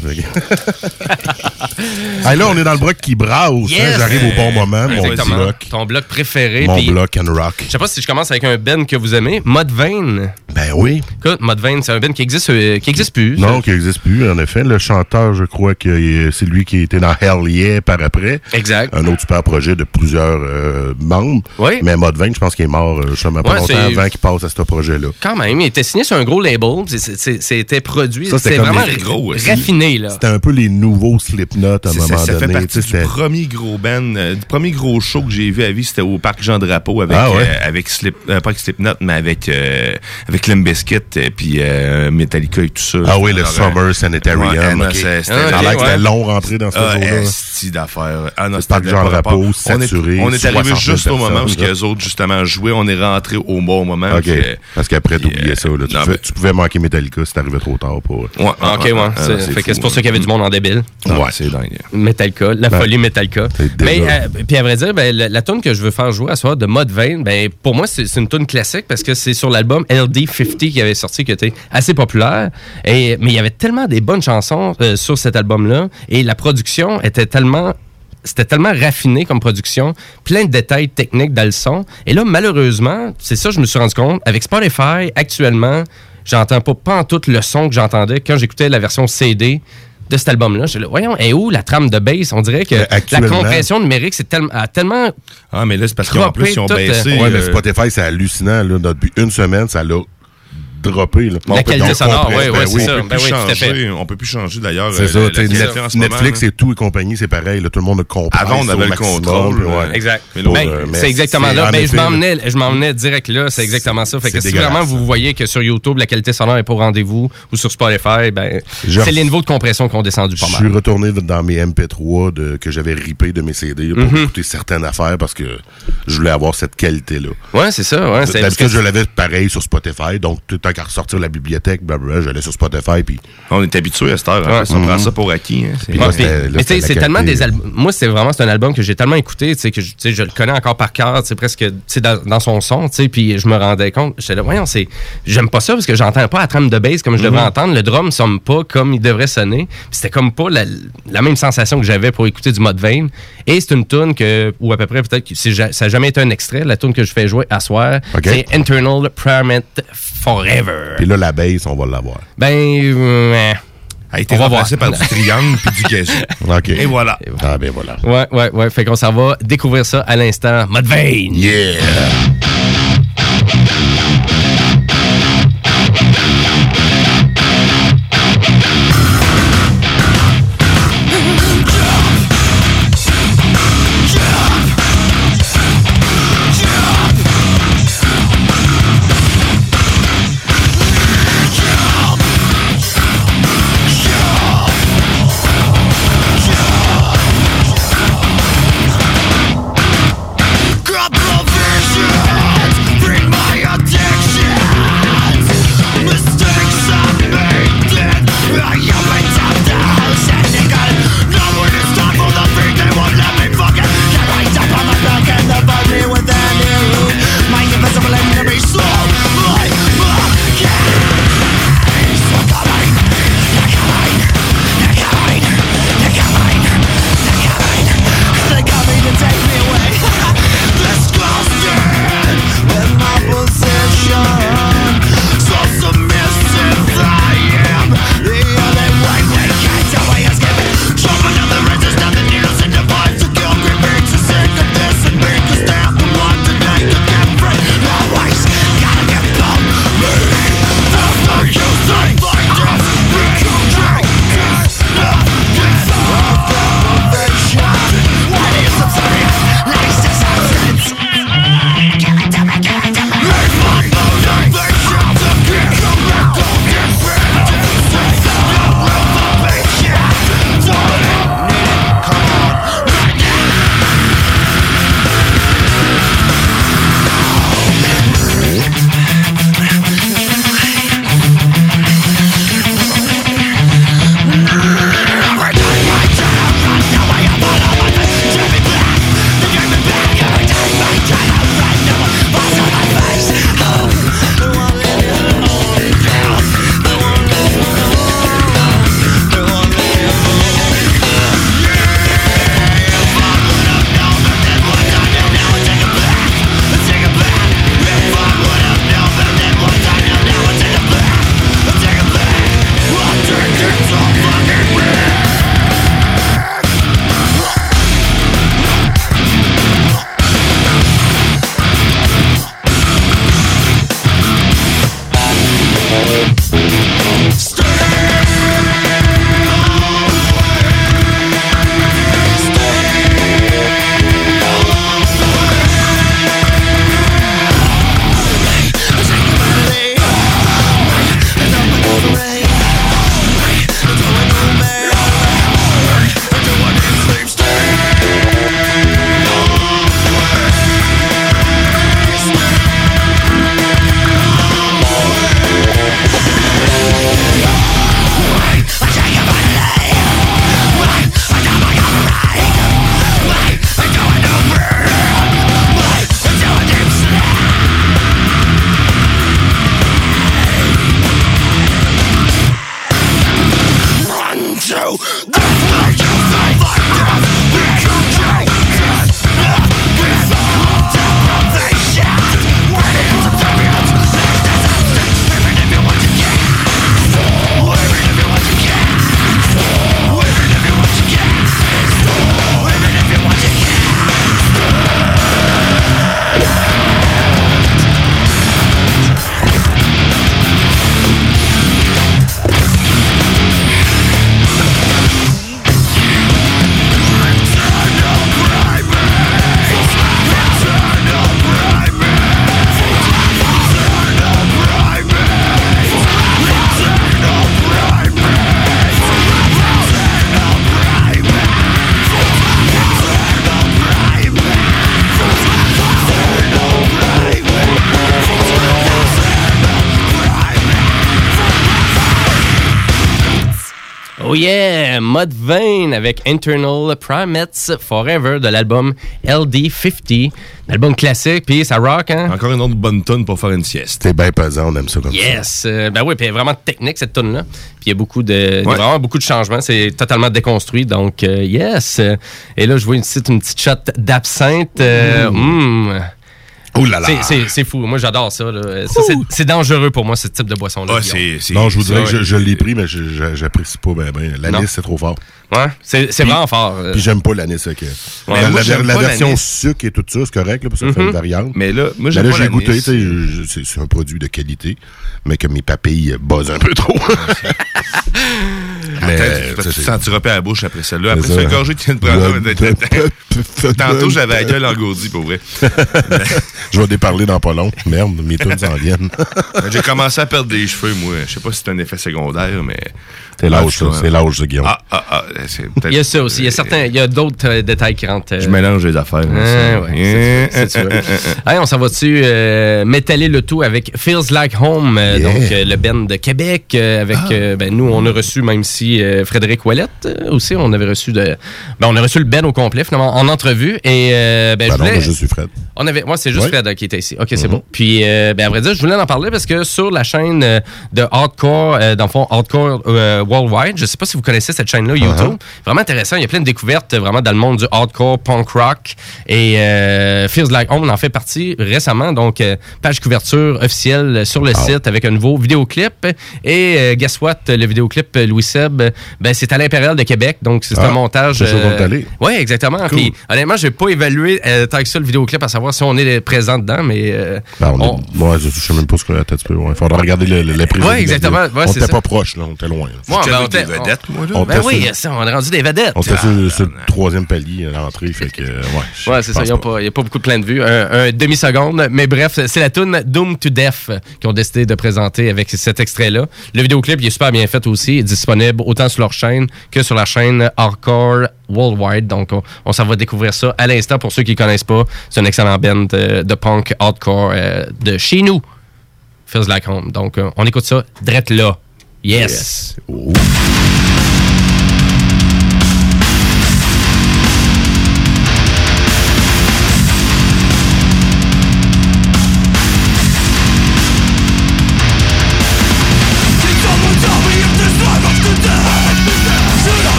Hein, là, on est dans le bloc qui brasse. hein! J'arrive au bon moment, mon Exactement. Bloc. Préféré. Mon bloc and rock. Je sais pas si je commence avec un Ben que vous aimez. Mudvayne. Ben oui. Écoute, Mudvayne, c'est un Ben qui existe, euh, qui existe plus. Non, qui n'existe plus, en effet. Le chanteur, je crois que euh, c'est lui qui était dans Hell Yeah par après. Exact. Un autre super projet de plusieurs euh, membres. Oui. Mais Mode 20, je pense qu'il est mort euh, justement pas Ouais, longtemps avant qu'il passe à ce projet-là. Quand même, il était signé sur un gros label. C'était produit. Ça, c'était vraiment les gros aussi. raffiné, là. C'était un peu les nouveaux Slipknot à un moment ça, ça fait donné. partie du premier gros euh, du premier gros show que j'ai vu à vie, c'était au Parc Jean Drapeau avec, Ah ouais? euh, avec Slip, euh, pas avec Slipknot, mais avec, euh, avec avec Limp Bizkit et puis euh, Metallica et tout ça. Ah oui, le Alors, Summer euh, Sanitarium, ouais, non, ok. c'est- c'était- Ah, ok, Ça a l'air que c'était long rentrer dans ce Ah, esti d'affaires. Ah non, Le c'était parc Jean. Drapeau, On est- saturé, On est arrivé 60 000 juste au moment où les autres, justement, jouaient. On est rentré au bon moment. OK. puis, Parce qu'après, t'oubliais ça. Là. Tu, non, pouvais, mais- tu pouvais manquer Metallica si t'arrivais trop tard pour. Ouais, Ah, ok, ouais. C'est- pour ça qu'il y avait du monde en débile. Ouais, c'est dingue. Metallica, la Ben, folie Metallica. Mais, puis à vrai dire, ben, la, la que je veux faire jouer à soir de Mode Vein, ben, pour moi, c'est une tune classique parce que c'est sur l'album LD50 qui avait sorti, qui était assez populaire. Et, mais il y avait tellement des bonnes chansons euh, sur cet album-là et la production était tellement c'était tellement comme production, plein de détails techniques dans le son. Et là, malheureusement, c'est ça, je me suis rendu compte, avec Spotify, actuellement, j'entends pas, pas en tout le son que j'entendais quand j'écoutais la version CD de cet album-là. Je voyons, et où la trame de bass? On dirait que la actuellement- compression numérique, c'est tellement, a tellement. Ah, mais là, c'est parce qu'en plus, ils ont baissé. Ouais, mais euh, Spotify, c'est hallucinant. Là, depuis une semaine, ça l'a droppé. Là. La On qualité on sonore, ouais, ben c'est oui. ça. on peut Ben plus oui, tout à fait. changer. On peut plus changer d'ailleurs. C'est euh, ça, la- la Netflix et tout et compagnie, c'est pareil. Là, tout le monde a compris. Avant, on avait le contrôle, euh, Exact. Mais Ben, là, c'est exactement là. Ben, je venais, je direct là. C'est exactement ça. Fait que c'est si vraiment vous voyez que sur YouTube, la qualité sonore est pas au rendez-vous ou sur Spotify, ben, Je- c'est les niveaux de compression qui ont descendu pas Je mal. suis retourné dans mes MP3 de, que j'avais ripé de mes CD pour Mhm. écouter certaines affaires parce que je voulais avoir cette qualité-là. Ouais, c'est ça. Ouais, D'habitude, que- je l'avais pareil sur Spotify, donc tout temps qu'à ressortir la bibliothèque, blablabla, j'allais sur Spotify. Puis... On est habitué à cette heure. Ouais. On prend Mhm. ça pour acquis. hein. Puis là, mais tu sais, c'est tellement des albums. Moi, c'est vraiment c'est un album que j'ai tellement écouté, tu sais, que je, le connais encore par cœur, presque, dans, dans son son, tu sais, puis je me rendais compte, j'étais là, voyons, c'est, j'aime pas ça parce que j'entends pas la trame de bass comme je devrais Mhm. entendre, le drum sonne pas comme il devrait sonner, c'était comme pas la, la même sensation que j'avais pour écouter du mode vein. Et c'est une tune que, ou à peu près peut-être que ça a jamais été un extrait, la tune que je fais jouer à soir, c'est Internal Permit Forever. Puis là, la base, on va l'avoir. Ben, euh, a été on va voir. par du triangle puis du gazou. OK. Et voilà. Ah, ben voilà. Ouais, ouais, ouais. Fait qu'on s'en va découvrir ça à l'instant. Mode. Yeah! Avec Internal Primates Forever de l'album LD50. L'album classique, puis ça rock, hein? Encore une autre bonne tonne pour faire une sieste. C'est bien pesant, on aime ça comme ça. Yes! Euh, ben oui, puis elle est vraiment technique cette tune là Puis il y a beaucoup de, y a vraiment beaucoup de changements. C'est totalement déconstruit. Donc, euh, yes! Et là, je vois ici une petite shot d'absinthe. Euh, mm. Oh là là! C'est- fou. Moi, j'adore ça. c'est- dangereux pour moi, ce type de boisson-là. Ah. Non, je vous dirais que je, je l'ai pris, mais j'apprécie pas ben, ben. L'anis, c'est trop fort. Ouais, c'est vraiment fort. euh. Puis j'aime pas l'anis. la, moi, la- version sucre et tout ça, c'est correct, là, parce que ça fait une variante. Mais là, moi, j'aime j'ai goûté, tu c'est un produit de qualité, mais que mes papilles buzzent un peu trop. mais que c'est- tu sentiras pas à la bouche après celle-là. Après C'est ce ça. gorgé que tu viens de prendre. Tantôt, j'avais la gueule engourdie, pour vrai. Je vais déparler dans pas long. Merde, mes tunes s'en viennent. J'ai commencé à perdre des cheveux, moi. Je sais pas si c'est un effet secondaire, mais. C'est l'âge, ça. C'est l'âge, ça, Guillaume. Ah, ah, ah. Il y a ça aussi. Il y a certains, il y a d'autres euh, détails qui rentrent. euh, Je mélange les affaires. Ah, c'est- Hey, on s'en va dessus euh, métaller le tout avec Feels Like Home, euh, Yeah. donc euh, le band de Québec. euh, avec euh, ben, nous, on a reçu même si euh, Frédéric Ouellette euh, aussi, on avait reçu de, ben, on a reçu le band au complet finalement en entrevue et euh, ben, Ben je non, voulais- moi, je suis Fred. on avait, moi, c'est juste Ouais. Fred qui était ici. Ok, c'est Mhm. bon. Puis, euh, ben, à vrai dire, je voulais en parler parce que sur la chaîne euh, de Hardcore, euh, dans le fond, Hardcore euh, Worldwide, je sais pas si vous connaissez cette chaîne-là, YouTube. Vraiment intéressant. Il y a plein de découvertes vraiment dans le monde du hardcore, punk rock. Et Feels Like Home en fait partie récemment. Donc, page couverture officielle sur le site avec un nouveau vidéoclip. Et guess what? Le vidéoclip Louis Seb, ben, c'est à l'Impérial de Québec. Donc, c'est Ah, un montage. est allé. Oui, exactement. Cool. Puis, honnêtement, je n'ai pas évalué tant que ça le vidéoclip à savoir si on est présent dedans, mais. euh, Ben, on on- est- ouais, je, je sais même pas ce que la tête peut. Il faudra regarder le, le, les de exactement. Ouais, on c'est était pas proche, là. On était loin. là. Ouais, ben, on des vedettes, moi, là? On Ben oui, sur- ça, on est rendu des vedettes. On était sur, sur le troisième palier à l'entrée, fait que, euh, ouais. c'est ça. Il n'y a, pas beaucoup de plein de vues. Un, un demi-seconde. Mais bref, c'est la tune Doom to Death qu'ils ont décidé de présenter avec cet extrait-là. Le vidéoclip, il est super bien fait aussi. Il est disponible autant sur leur chaîne que sur la chaîne Hardcore Worldwide. Donc, on, on s'en va découvrir ça à l'instant pour ceux qui ne connaissent pas. C'est un excellent band de, de punk hardcore euh, de chez nous. Feels Like Home. Donc, euh, on écoute ça drette là. Yes.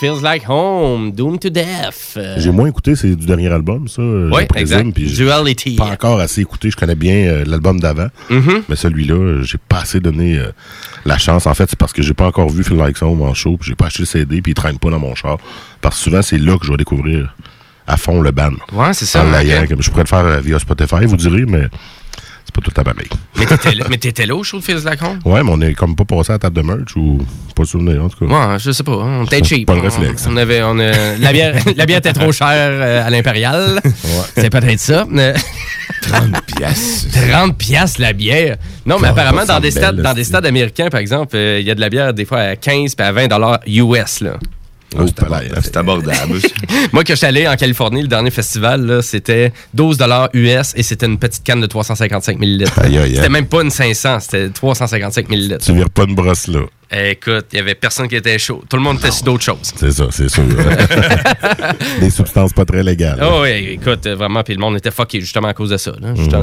Feels Like Home, Doom to Death. Euh, J'ai moins écouté, c'est du dernier album, ça. euh, présume, exact. Duality. Pas encore assez écouté. Je connais bien euh, l'album d'avant. Mhm. Mais celui-là, j'ai pas assez donné euh, la chance. En fait, c'est parce que j'ai pas encore vu Feel Like Home en show, puis j'ai pas acheté le CD, puis il traîne pas dans mon char. Parce que souvent, c'est là que je vais découvrir à fond le band. Ouais, c'est ça, En comme je pourrais le faire via Spotify, vous direz, mais c'est pas tout à pareil. Mais t'étais là, au show de Like Home? Ouais, mais on est comme pas passé à la table de merch ou pas souvenir, en tout cas. Ouais, je sais pas. hein, On était cheap. pas le On- réflexe. On, avait, on a- la, bière, la bière était trop chère euh, à l'Impérial. C'est peut-être ça. 30 piastres. 30 piastres la bière. Non, mais apparemment, dans des, stades, dans des stades américains, par exemple, euh, il y a de la bière des fois à 15 puis à 20 dollars US. Là. Oh, c'est abordable. Moi, quand je suis allé en Californie, le dernier festival, c'était 12 dollars US et c'était une petite canne de 355 millilitres. Aïe, aïe, aïe. C'était même pas une 500, c'était 355 millilitres. Tu vires pas une brosse là. Écoute, il y avait personne qui était chaud. Tout le monde était sur d'autres choses. C'est ça, c'est sûr. Des substances pas très légales. Oh oui, écoute, vraiment, puis le monde était fucké justement à cause de ça.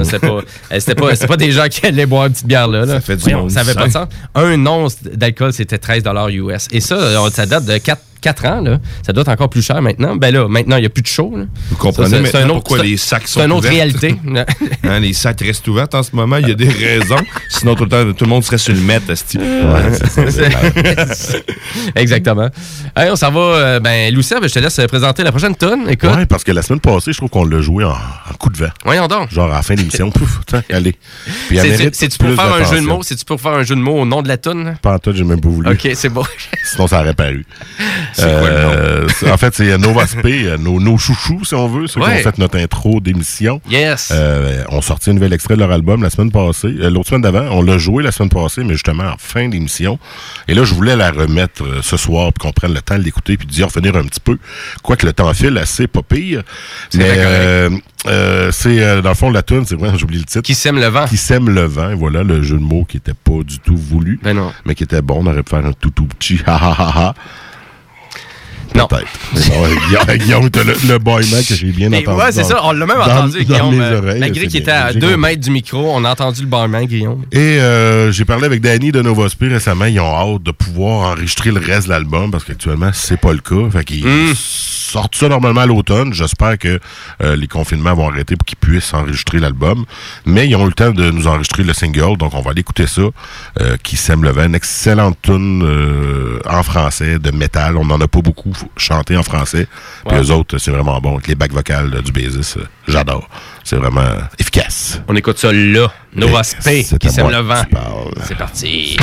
C'était pas, euh, c'était pas, pas des gens qui allaient boire une petite bière là. là. Ça fait du Voyons, monde Ça avait pas de sens. Un once d'alcool, c'était 13 US. Et ça, ça date de 4, 4 ans. Là. Ça doit être encore plus cher maintenant. Ben là, maintenant, il n'y a plus de show. Là. Vous comprenez Ça, maintenant un autre- pourquoi les sacs sont C'est une autre réalité. Hein, les sacs restent ouverts en ce moment. Il y a des raisons. Sinon, tout le temps, tout le monde serait sur le mètre. Exactement. Hey, on s'en va. euh, ben, Lucien, ben, je te laisse présenter la prochaine tonne. Écoute. Ouais, parce que la semaine passée, je trouve qu'on l'a joué en, en coup de vent. Voyons donc. Genre à la fin de l'émission, pouf, allez. C'est-tu pour faire un jeu de mots? C'est-tu pour faire un jeu de mots au nom de la toune? Pas en tout, j'ai même pas voulu. Ok, c'est bon. Sinon, ça aurait paru. Quoi c'est- En fait, c'est Nova Spé, euh, nos, nos chouchous, si on veut, ceux qui Ouais. ont fait notre intro d'émission. Yes. Euh, on sorti un nouvel extrait de leur album la semaine passée. Euh, L'autre semaine d'avant, on l'a joué la semaine passée, mais justement en fin d'émission. Et là, je voulais la remettre euh, ce soir, puis qu'on prenne le temps de l'écouter, puis d'y revenir un petit peu. Quoique le temps file assez, pas pire. C'est Mais euh, euh, c'est, euh, dans le fond, la tune, c'est vrai, j'oublie le titre. Qui sème le vent. Qui sème le vent. Voilà, le jeu de mots qui était pas du tout voulu. Ben non. Mais qui était bon. On aurait pu faire un tout tout petit ha ha ha ha. Non. Peut-être. Guillaume, t'as le, le boyman que j'ai bien Mais entendu. ouais, c'est ça. On l'a même dans- entendu, dans Guillaume. mes euh, oreilles, malgré qu'il était à J'ai 2 compris. mètres du micro, on a entendu le barman, Guillaume. Et euh, j'ai parlé avec Danny de Novospé récemment. Ils ont hâte de pouvoir enregistrer le reste de l'album parce qu'actuellement, c'est pas le cas. Fait qu'ils Mm. sortent ça normalement à l'automne. J'espère que euh, les confinements vont arrêter pour qu'ils puissent enregistrer l'album. Mais ils ont eu le temps de nous enregistrer le single, donc on va aller écouter ça. Euh, qui sème le vent. Une excellente tune en français, de métal. On n'en a pas beaucoup chanté en français. Puis eux autres, c'est vraiment bon. Avec les bacs vocales euh, du Basis, euh, j'adore. C'est vraiment efficace. On écoute ça là. Nova Spé, qui sème le vent. C'est parti.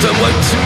C'est à moi que tu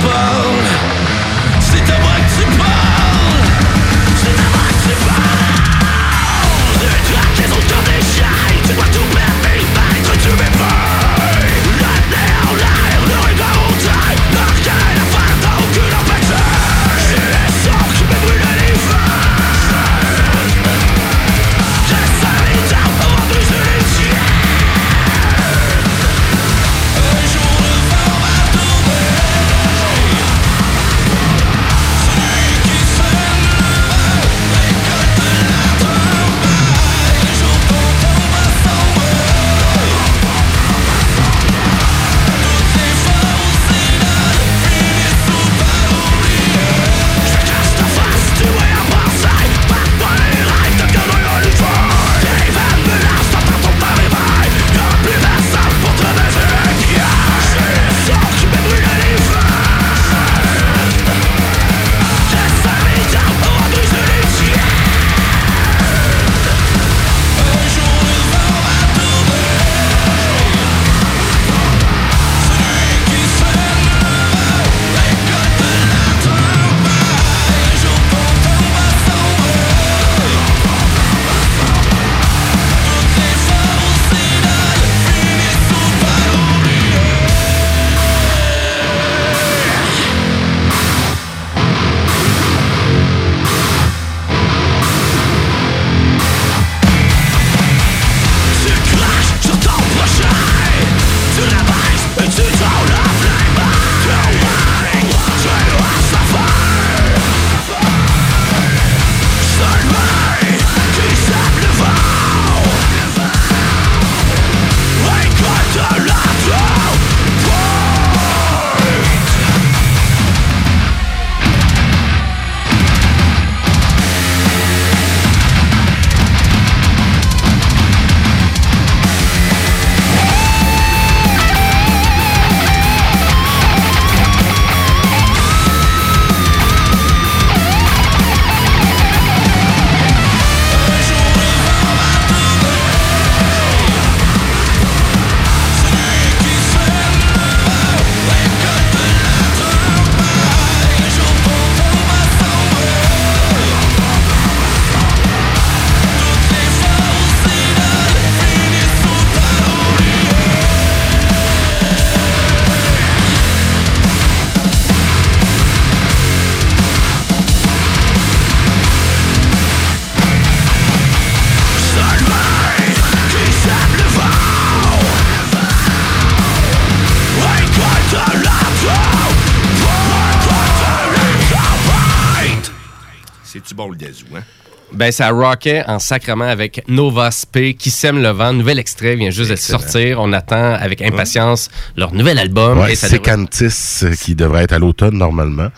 Ben, ça rockait en sacrement avec Nova Sp qui sème le vent. Nouvel extrait vient juste de sortir. On attend avec impatience leur nouvel album. Ouais, ça c'est devrait- Cantis euh, qui devrait être à l'automne normalement.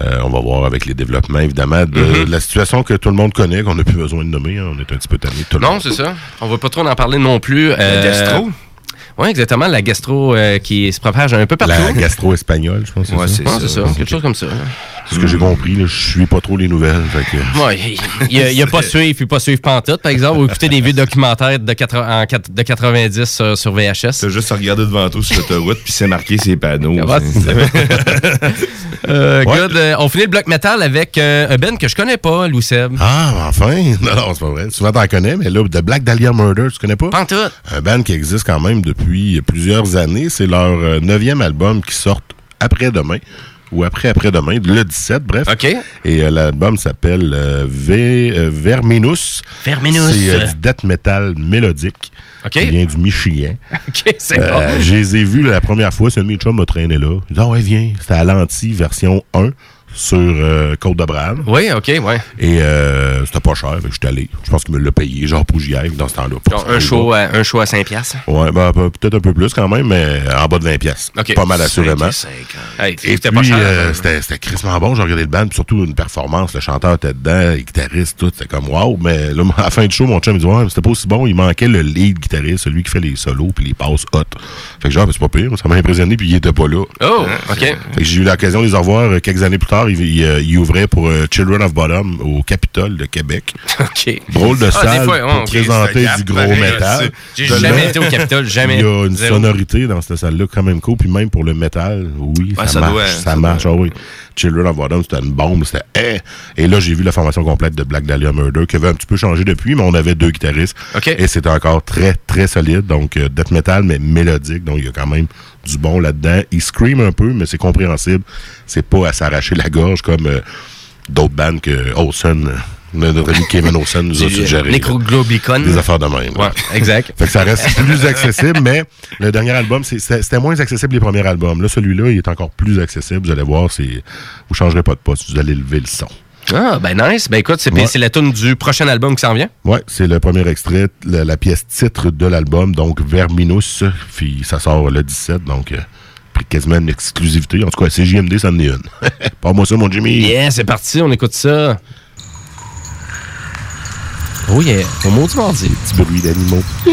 Euh, on va voir avec les développements, évidemment, de, Mhm. la situation que tout le monde connaît, qu'on n'a plus besoin de nommer. hein. On est un petit peu tanné de tout le Non, c'est ça. On va pas trop en parler non plus. La gastro? Oui, exactement. La gastro euh, qui se propage un peu partout. La gastro espagnole, je pense. Ouais, c'est ça. ça. c'est ça. Quelque chose comme ça. C'est ce que j'ai compris. là. Je suis pas trop les nouvelles. fait que- Ouais, il y a, il y a pas suivre puis pas suivre pantoute, par exemple, ou écouter des vieux documentaires de, 80 en quat- de 90 sur, sur VHS. T'as juste à regarder devant toi sur l'autoroute, puis c'est marqué ses panneaux. Ouais, C'est- Euh, good. Euh, on finit le bloc métal avec euh, un Ben que je connais pas, Louis Seb. Ah, enfin! Non, non, c'est pas vrai. Souvent, t'en connais, mais là, The Black Dahlia Murder, tu connais pas? Tout. Un band qui existe quand même depuis plusieurs années. C'est leur neuvième album qui sort après-demain. Ou après-après-demain, le 17, bref. OK. Et euh, l'album s'appelle euh, V- euh, Verminus. Verminus. C'est du death metal mélodique. OK. Qui vient du Michigan. OK, c'est bon. Je les ai vus la première fois, un de mes chums m'a traîné là. Il dit Ah ouais, viens. C'était à l'anti version 1 sur euh, Côte de Brave. Oui, OK, ouais. Et euh, c'était pas cher, que j'étais allé. Je pense qu'il me l'a payé, genre pour j'y dans ce temps-là. Donc, un, show à, un show à 5 piastres. Ouais, ben, peut-être un peu plus quand même, mais en bas de 20 pièces. OK. Pas mal assurément. Hey, Et c'était puis, pas cher. euh, hein. c'était c'était crissement bon. J'ai regardé le band, puis surtout une performance. Le chanteur était dedans, les guitaristes, tout. C'était comme wow. Mais là, à la fin du show, mon chum me dit Ouais, mais c'était pas aussi bon. Il manquait le lead guitariste, celui qui fait les solos puis les passes hot. Fait que genre, ben, c'est pas pire. Ça m'a impressionné, puis il était pas là. Oh, OK. Fait que j'ai eu l'occasion de les revoir quelques années plus tard. Il, il, euh, il ouvrait pour euh, Children of Bottom au Capitole de Québec. OK. Drôle de Ah, salle fois, pour présenter du gros pareil, métal. J'ai jamais été au Capitole, jamais. Il y a une Zéro. sonorité dans cette salle-là quand même cool. Puis même pour le métal, oui, Ouais, ça, ça marche. doit- ça, ça marche, doit. ah oui. Children of Bottom, c'était une bombe. C'était! Et là, j'ai vu la formation complète de Black Dahlia Murder qui avait un petit peu changé depuis, mais on avait deux guitaristes. Et c'était encore très, très solide. Donc, euh, death metal, mais mélodique. Donc, il y a quand même du bon là-dedans. Il scream un peu, mais c'est compréhensible. C'est pas à s'arracher la gorge comme euh, d'autres bandes que Olsen, euh, notre ami Kevin Olsen nous a euh, suggéré. Des affaires de même. Ouais, exact. Fait que ça reste plus accessible, mais le dernier album, c'était moins accessible les premiers albums. Là, celui-là, il est encore plus accessible. Vous allez voir, vous changerez pas de poste, vous allez lever le son. Ah, ben nice. Ben écoute, c'est Ouais. la tune du prochain album qui s'en vient. Ouais, c'est le premier extrait, la, la pièce titre de l'album, donc Verminus. Puis ça sort le 17, donc euh, quasiment une exclusivité. En tout cas, c'est JMD, ça en est une. Pas moi ça, mon Jimmy. Yeah, c'est parti, on écoute ça. Oh yeah, au du mardi. Petit bruit d'animaux.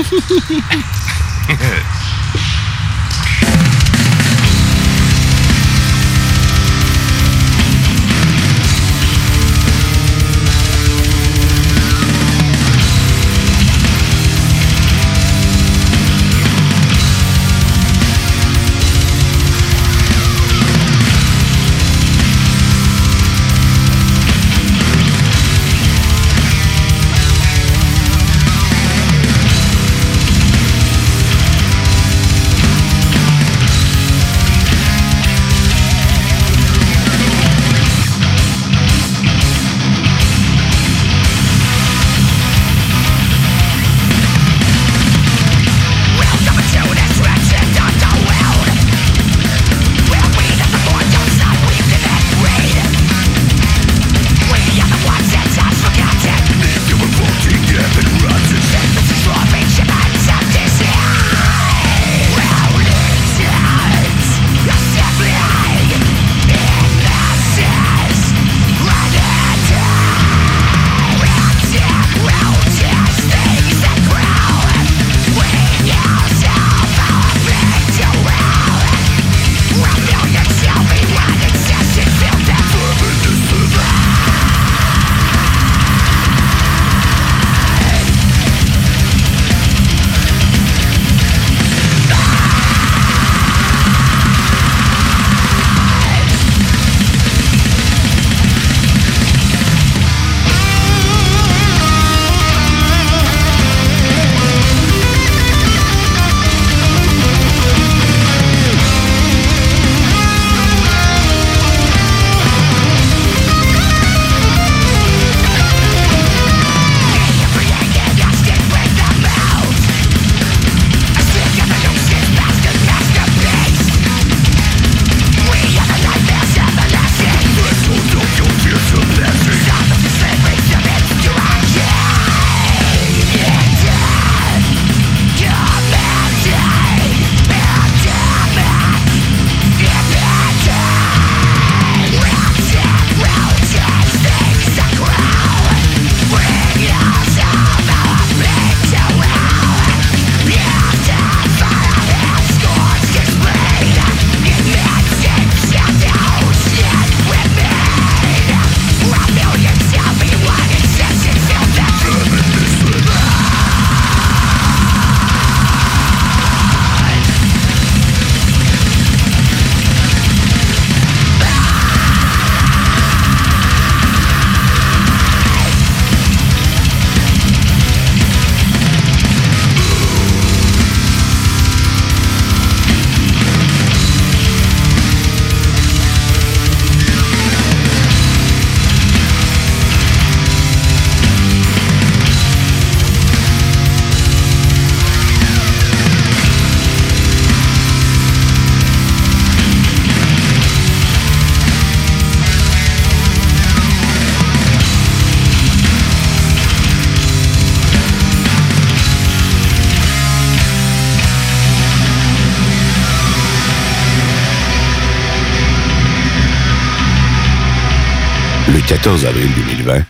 14 avril 2020,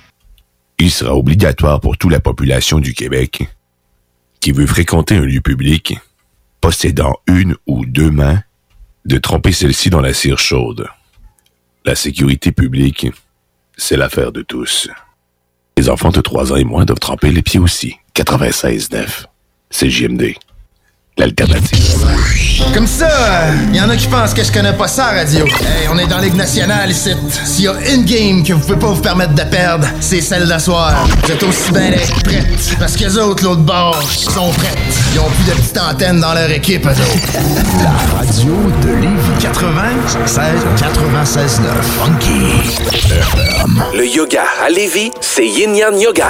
il sera obligatoire pour toute la population du Québec qui veut fréquenter un lieu public possédant une ou deux mains de tremper celle-ci dans la cire chaude. La sécurité publique, c'est l'affaire de tous. Les enfants de 3 ans et moins doivent tremper les pieds aussi. 96.9. C'est JMD. L'alternative. Comme ça, il y en a qui pensent que je connais pas ça, radio. Hey, on est dans Ligue nationale ici. S'il y a une game que vous pouvez pas vous permettre de perdre, c'est celle d'asseoir. Vous êtes aussi bien d'être prêtes. Parce que les autres, l'autre bord, sont prêtes. Ils ont plus de petites antennes dans leur équipe, eux autres. La radio de Lévis 96 96 9 Funky. Le yoga à Lévis, c'est Yin Yang Yoga.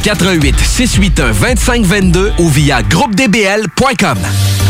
88 681 2522 ou via groupedbl.com.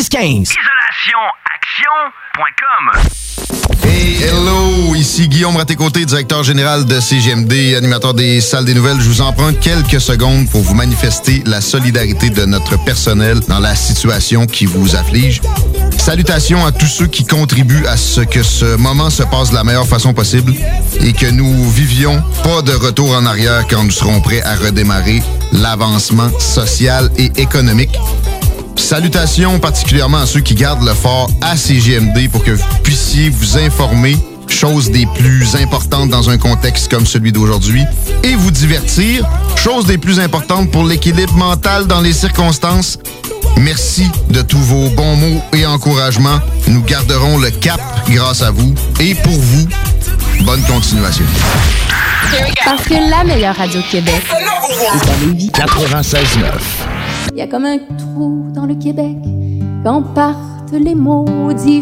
1515. IsolationAction.com Hey, hello, ici Guillaume Raté-Côté, directeur général de CGMD, animateur des salles des nouvelles. Je vous emprunte quelques secondes pour vous manifester la solidarité de notre personnel dans la situation qui vous afflige. Salutations à tous ceux qui contribuent à ce que ce moment se passe de la meilleure façon possible et que nous vivions pas de retour en arrière quand nous serons prêts à redémarrer l'avancement social et économique. Salutations particulièrement à ceux qui gardent le fort à CGMD pour que vous puissiez vous informer, chose des plus importantes dans un contexte comme celui d'aujourd'hui, et vous divertir, chose des plus importantes pour l'équilibre mental dans les circonstances. Merci de tous vos bons mots et encouragements. Nous garderons le cap grâce à vous et pour vous. Bonne continuation. Parce que la meilleure radio de Québec est à Lévis. 96.9. Il y a comme un trou dans le Québec quand partent les maudits.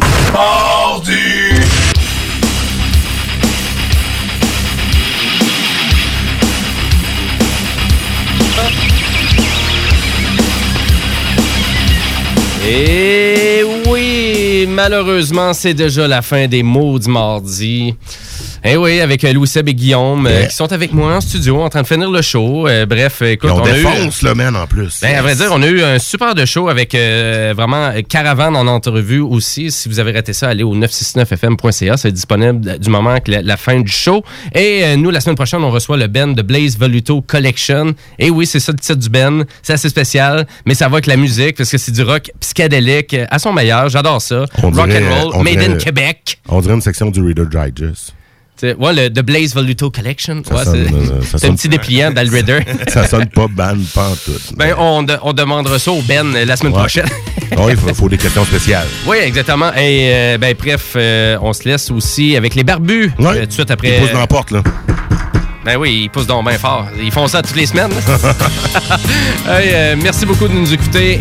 Et oui, malheureusement, c'est déjà la fin des mots du mardi. Eh oui, avec euh, Louis-Seb et Guillaume euh, Yeah. qui sont avec moi en studio en train de finir le show. Euh, bref, écoute, Et on, a eu- défonce le man en plus. Ben, à vrai dire, on a eu un super de show avec euh, vraiment Caravane en entrevue aussi. Si vous avez raté ça, allez au 969fm.ca. C'est disponible du moment que la, la fin du show. Et nous, la semaine prochaine, on reçoit le Ben de Blaze Voluto Collection. Et oui, c'est ça le titre du Ben. C'est assez spécial, mais ça va avec la musique parce que c'est du rock psychédélique à son meilleur. J'adore ça. On rock dirait- and roll, on made dirait- in Québec. On dirait une section du Reader Digest. Ouais, le The Blaze Voluto Collection. Ouais, c'est euh, c'est un petit dépliant reader. ça sonne pas ban, pas en tout. Ben, on, de- on demandera ça au Ben euh, la semaine Ouais. prochaine. Oui, il faut, faut des questions spéciales. Oui, exactement. Et euh, ben bref, euh, on se laisse aussi avec les barbus. euh, tout de suite après. Ils poussent dans la porte, là. Ben oui, ils poussent donc bien fort. Ils font ça toutes les semaines. Hey, merci beaucoup de nous écouter.